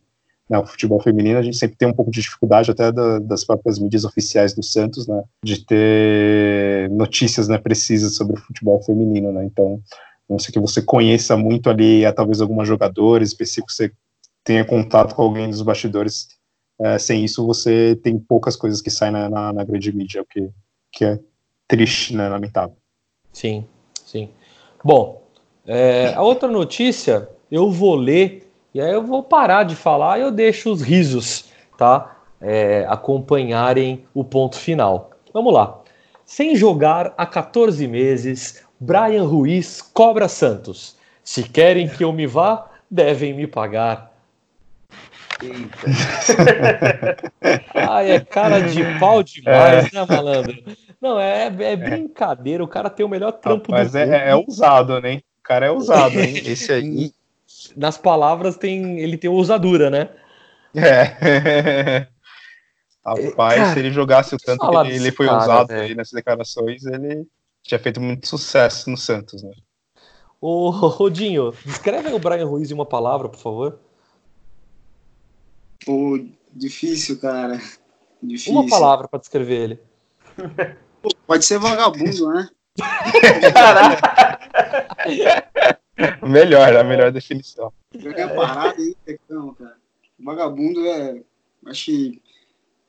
né, o futebol feminino, a gente sempre tem um pouco de dificuldade até da, das próprias mídias oficiais do Santos, né, de ter notícias né, precisas sobre o futebol feminino, né, então, não sei que você conheça muito ali, é, talvez alguma jogadora específica, você tenha contato com alguém dos bastidores, é, sem isso você tem poucas coisas que saem na, na, na grande mídia, o que, que é triste, né, lamentável. Sim, sim. Bom, é, a outra notícia eu vou ler e aí eu vou parar de falar e eu deixo os risos, tá? É, acompanharem o ponto final. Vamos lá. Sem jogar há 14 meses, Brian Ruiz cobra Santos. Se querem que eu me vá, devem me pagar. Eita. Ai, é cara de pau demais, é. né, malandro? Não, é, é, brincadeira. O cara tem o melhor trampo Mas do é, mundo. é, é usado, né? O cara é usado, hein? Esse aí. Nas palavras, tem, ele tem ousadura, né? É. Rapaz, cara, se ele jogasse o tanto que ele, ele foi cara, usado aí nessas declarações, ele tinha feito muito sucesso no Santos, né? Ô, Rodinho, descreve o Brian Ruiz em uma palavra, por favor. Pô, difícil, cara. Difícil. Uma palavra para descrever ele. Pô, pode ser vagabundo, né? Melhor, a melhor definição. Joguei parado aí, então, cara. Vagabundo é. Acho que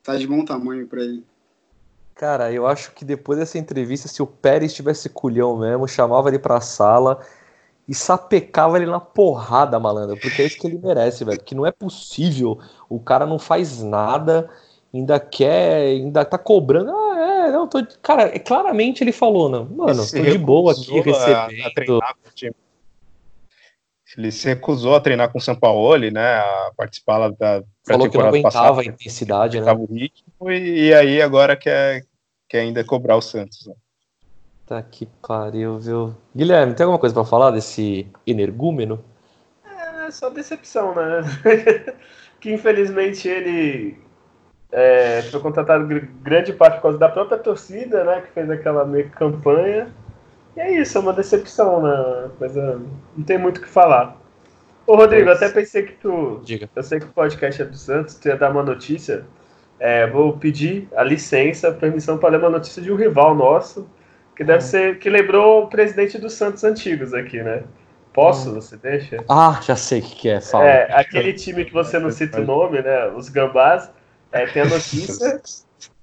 tá de bom tamanho pra ele. Cara, eu acho que depois dessa entrevista, se o Pérez tivesse culhão mesmo, chamava ele pra sala e sapecava ele na porrada, malandro, porque é isso que ele merece, velho. Que não é possível, o cara não faz nada, ainda quer, ainda tá cobrando. Ah, é, não, tô. Cara, é, claramente ele falou, não, mano, tô de boa aqui recebendo. A, a ele se recusou a treinar com o São Paulo, né? A participar lá da Falou que não aguentava passada, a intensidade, né? O ritmo, e, e, aí agora quer, quer ainda cobrar o Santos. Né? Tá que pariu, viu? Guilherme, tem alguma coisa para falar desse energúmeno? É, só decepção, né? que infelizmente ele é, foi contratado grande parte por causa da própria torcida, né? Que fez aquela meio campanha. E é isso, é uma decepção, né? Coisa, não tem muito o que falar. Ô Rodrigo, Mas... até pensei que tu. Diga. Eu sei que o podcast é do Santos, tu ia dar uma notícia. É, vou pedir a licença, a permissão para ler uma notícia de um rival nosso que deve ser. Que lembrou o presidente dos Santos antigos aqui, né? Posso? Hum. Você deixa? Ah, já sei o que, que é. Fala. É, aquele time que você não cita o nome, né? Os Gambás. É, tem a notícia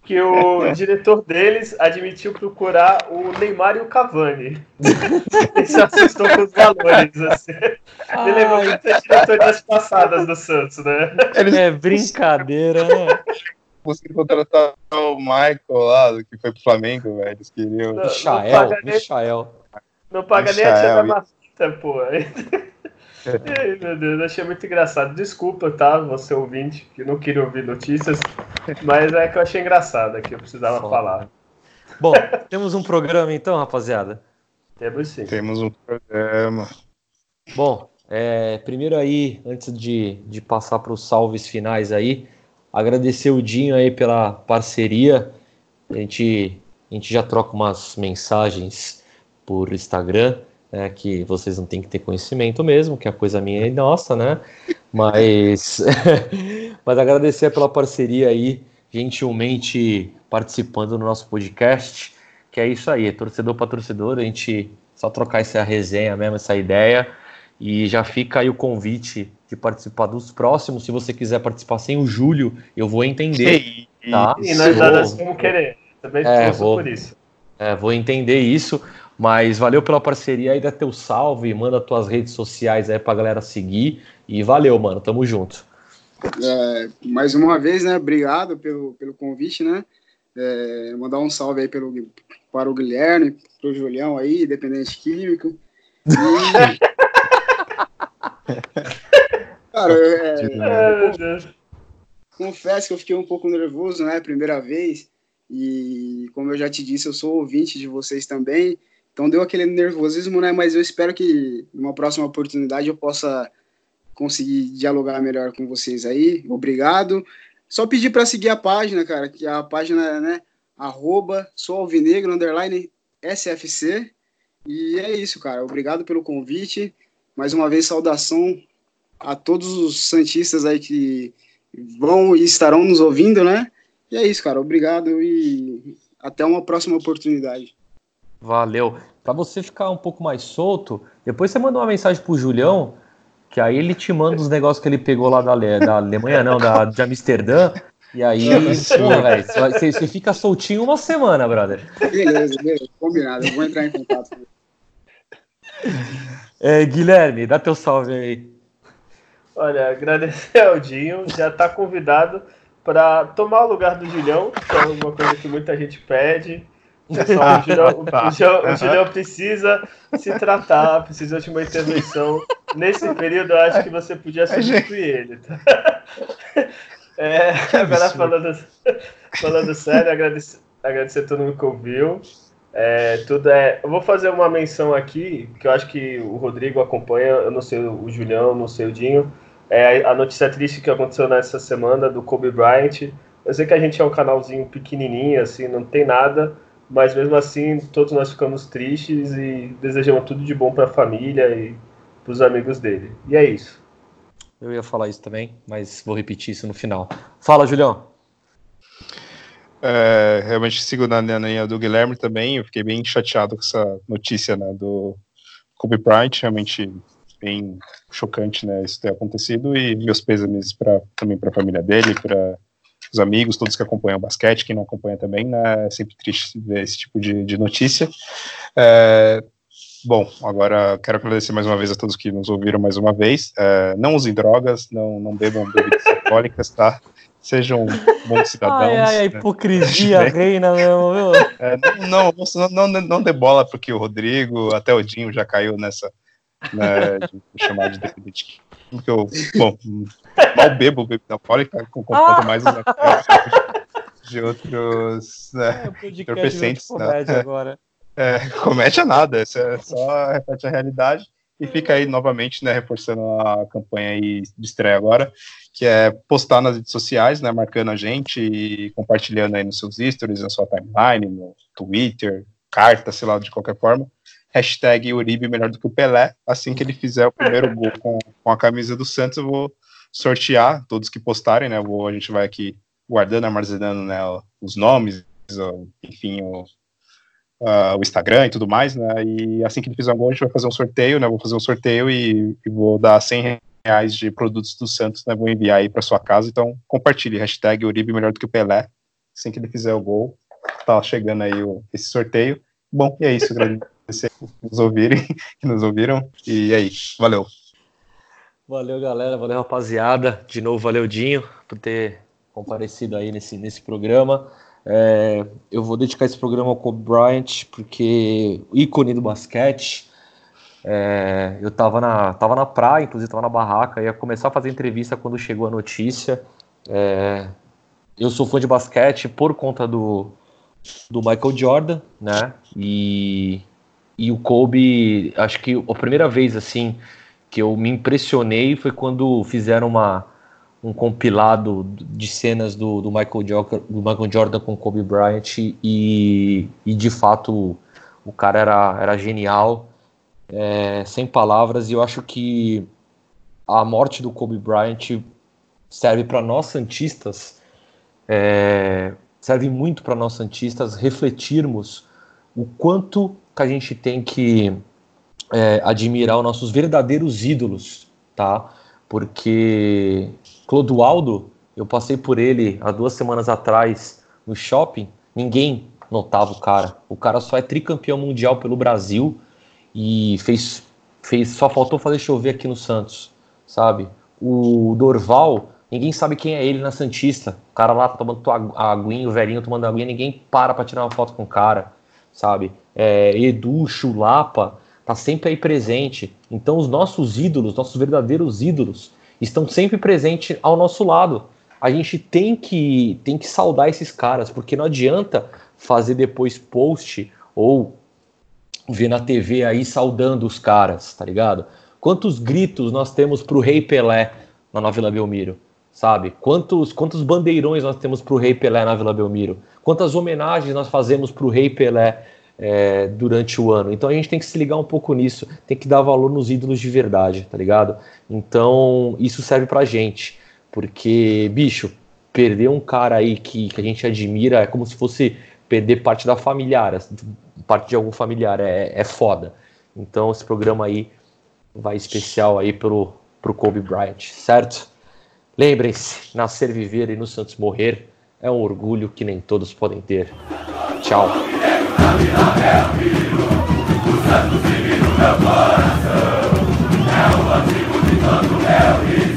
que o diretor deles admitiu procurar o Neymar e o Cavani. Ele se assustou com os valores, assim. Ele lembrou muito das diretorias passadas do Santos, né? É brincadeira, né? Conseguiram contratar o Michael lá, que foi pro Flamengo, velho. Eles queriam. Não, Michael, não Michael. Não paga nem a tia da pô. Ai, meu Deus, achei muito engraçado. Desculpa, tá? Você ouvinte, que não queria ouvir notícias, mas é que eu achei engraçado que eu precisava Foda. falar. Bom, temos um programa então, rapaziada? Temos sim. Temos um programa. Bom, é, primeiro aí, antes de, de passar para os salves finais aí, Agradecer o Dinho aí pela parceria. A gente, a gente já troca umas mensagens por Instagram. né, que vocês não têm que ter conhecimento mesmo, que a coisa minha é nossa, né? Mas, mas agradecer pela parceria aí, gentilmente participando do nosso podcast, que é isso aí, é torcedor para torcedor, a gente só trocar essa resenha mesmo, essa ideia, e já fica aí o convite de participar dos próximos, se você quiser participar sem o Júlio, eu vou entender, tá? E nós, nós vamos querer, também é, vou, por isso. É, vou entender isso, mas valeu pela parceria aí, dá teu salve, manda tuas redes sociais aí pra galera seguir. E valeu, mano, tamo junto. É, mais uma vez, né? Obrigado pelo, pelo convite, né? É, mandar um salve aí pelo, para o Guilherme, pro Julião aí, dependente químico. E... Cara, é, é, confesso que eu fiquei um pouco nervoso, né? Primeira vez. E como eu já te disse, eu sou ouvinte de vocês também. Então deu aquele nervosismo, né? Mas eu espero que numa próxima oportunidade eu possa conseguir dialogar melhor com vocês aí. Obrigado. Só pedir para seguir a página, cara, que a página é, né, arroba soualvinegro, underline SFC. E é isso, cara. Obrigado pelo convite. Mais uma vez, saudação a todos os Santistas aí que vão e estarão nos ouvindo, né? E é isso, cara. Obrigado e até uma próxima oportunidade. Valeu. Para você ficar um pouco mais solto, depois você manda uma mensagem pro Julião, que aí ele te manda os negócios que ele pegou lá da, da Alemanha, não, da, de Amsterdã. E aí, pô, véio, você, você fica soltinho uma semana, brother. Beleza, beleza, combinado. Eu vou entrar em contato. É, Guilherme, dá teu salve aí. Olha, agradecer ao Dinho, já está convidado para tomar o lugar do Julião, que é uma coisa que muita gente pede. Pessoal, o, Julião, o, Julião, o Julião precisa se tratar, precisa de uma intervenção. Nesse período, eu acho que você podia substituir ele. Tá? É, agora falando, falando sério, agradecer, agradecer a todo mundo que ouviu. É, tudo é. Eu vou fazer uma menção aqui, que eu acho que o Rodrigo acompanha, eu não sei o Julião, não sei o Dinho. É a notícia triste que aconteceu nessa semana do Kobe Bryant. Eu sei que a gente é um canalzinho pequenininho, assim, não tem nada, mas mesmo assim todos nós ficamos tristes e desejamos tudo de bom para a família e para os amigos dele. E é isso. Eu ia falar isso também, mas vou repetir isso no final. Fala, Julião. É, realmente sigo na linha do Guilherme também. Eu fiquei bem chateado com essa notícia né, do Kobe Bryant. Realmente bem chocante né, isso ter acontecido. E meus pêsames pra, também para a família dele, para os amigos, todos que acompanham o basquete, quem não acompanha também, né, é sempre triste ver esse tipo de, de notícia. É, bom, agora quero agradecer mais uma vez a todos que nos ouviram mais uma vez. É, não usem drogas, não, não bebam bebidas alcoólicas, tá? Sejam bons cidadãos. Ai, ai, a né? hipocrisia né? reina mesmo, viu? É, não, não, não, não dê bola, porque o Rodrigo, até o Dinho já caiu nessa, né, de chamar de dependente porque eu, bom, mal bebo bebida alcoólica, com quanto mais os de outros né, é, entorpecentes. Né? agora. É, comédia nada, isso é só repete a realidade e fica aí novamente, né, reforçando a campanha aí de estreia agora, que é postar nas redes sociais, né, marcando a gente e compartilhando aí nos seus stories, na sua timeline, no Twitter, carta, sei lá, de qualquer forma, hashtag Uribe melhor do que o Pelé. Assim que ele fizer o primeiro gol com, com a camisa do Santos, eu vou sortear todos que postarem, né? Vou, a gente vai aqui guardando, armazenando né, os nomes, enfim, o, uh, o Instagram e tudo mais, né? E assim que ele fizer um gol, a gente vai fazer um sorteio, né? Vou fazer um sorteio e, e vou dar 100 reais de produtos do Santos, né? Vou enviar aí para sua casa. Então, compartilhe, hashtag Uribe melhor do que o Pelé. Assim que ele fizer o gol, tá chegando aí o, esse sorteio. Bom, e é isso, grande que nos ouvirem, que nos ouviram. E aí, valeu. Valeu, galera. Valeu, rapaziada. De novo, valeu, Dinho, por ter comparecido aí nesse, nesse programa. É, eu vou dedicar esse programa ao Kobe Bryant, porque ícone do basquete. É, eu tava na, tava na praia, inclusive tava na barraca, ia começar a fazer entrevista quando chegou a notícia. É, eu sou fã de basquete por conta do, do Michael Jordan, né? E e o Kobe, acho que a primeira vez assim que eu me impressionei foi quando fizeram uma, um compilado de cenas do, do, Michael, Jordan, do Michael Jordan com Kobe Bryant e, e de fato o cara era, era genial é, sem palavras, e eu acho que a morte do Kobe Bryant serve para nós Santistas, é, serve muito para nós Santistas refletirmos o quanto que a gente tem que é, admirar os nossos verdadeiros ídolos, tá? Porque Clodoaldo, eu passei por ele há duas semanas atrás no shopping, ninguém notava o cara. O cara só é tricampeão mundial pelo Brasil e fez, fez só faltou fazer chover aqui no Santos, sabe? O Dorval, ninguém sabe quem é ele na Santista. O cara lá tomando a aguinha, o velhinho tomando aguinha, ninguém para para tirar uma foto com o cara, sabe? É, Edu, Chulapa, tá sempre aí presente. Então os nossos ídolos, nossos verdadeiros ídolos, estão sempre presentes ao nosso lado. A gente tem que tem que saudar esses caras, porque não adianta fazer depois post ou ver na TV aí saudando os caras, tá ligado? Quantos gritos nós temos pro Rei Pelé na Vila Belmiro, sabe? Quantos quantos bandeirões nós temos pro Rei Pelé na Vila Belmiro? Quantas homenagens nós fazemos pro Rei Pelé é, durante o ano. Então a gente tem que se ligar um pouco nisso, tem que dar valor nos ídolos de verdade, tá ligado? Então isso serve pra gente, porque, bicho, perder um cara aí que, que a gente admira é como se fosse perder parte da familiar, parte de algum familiar, é, é foda. Então esse programa aí vai especial aí pro, pro Kobe Bryant, certo? Lembrem-se, nascer, viver e no Santos morrer é um orgulho que nem todos podem ter. Tchau. É o filho, o santo no meu coração. É o antigo de todo meu riso,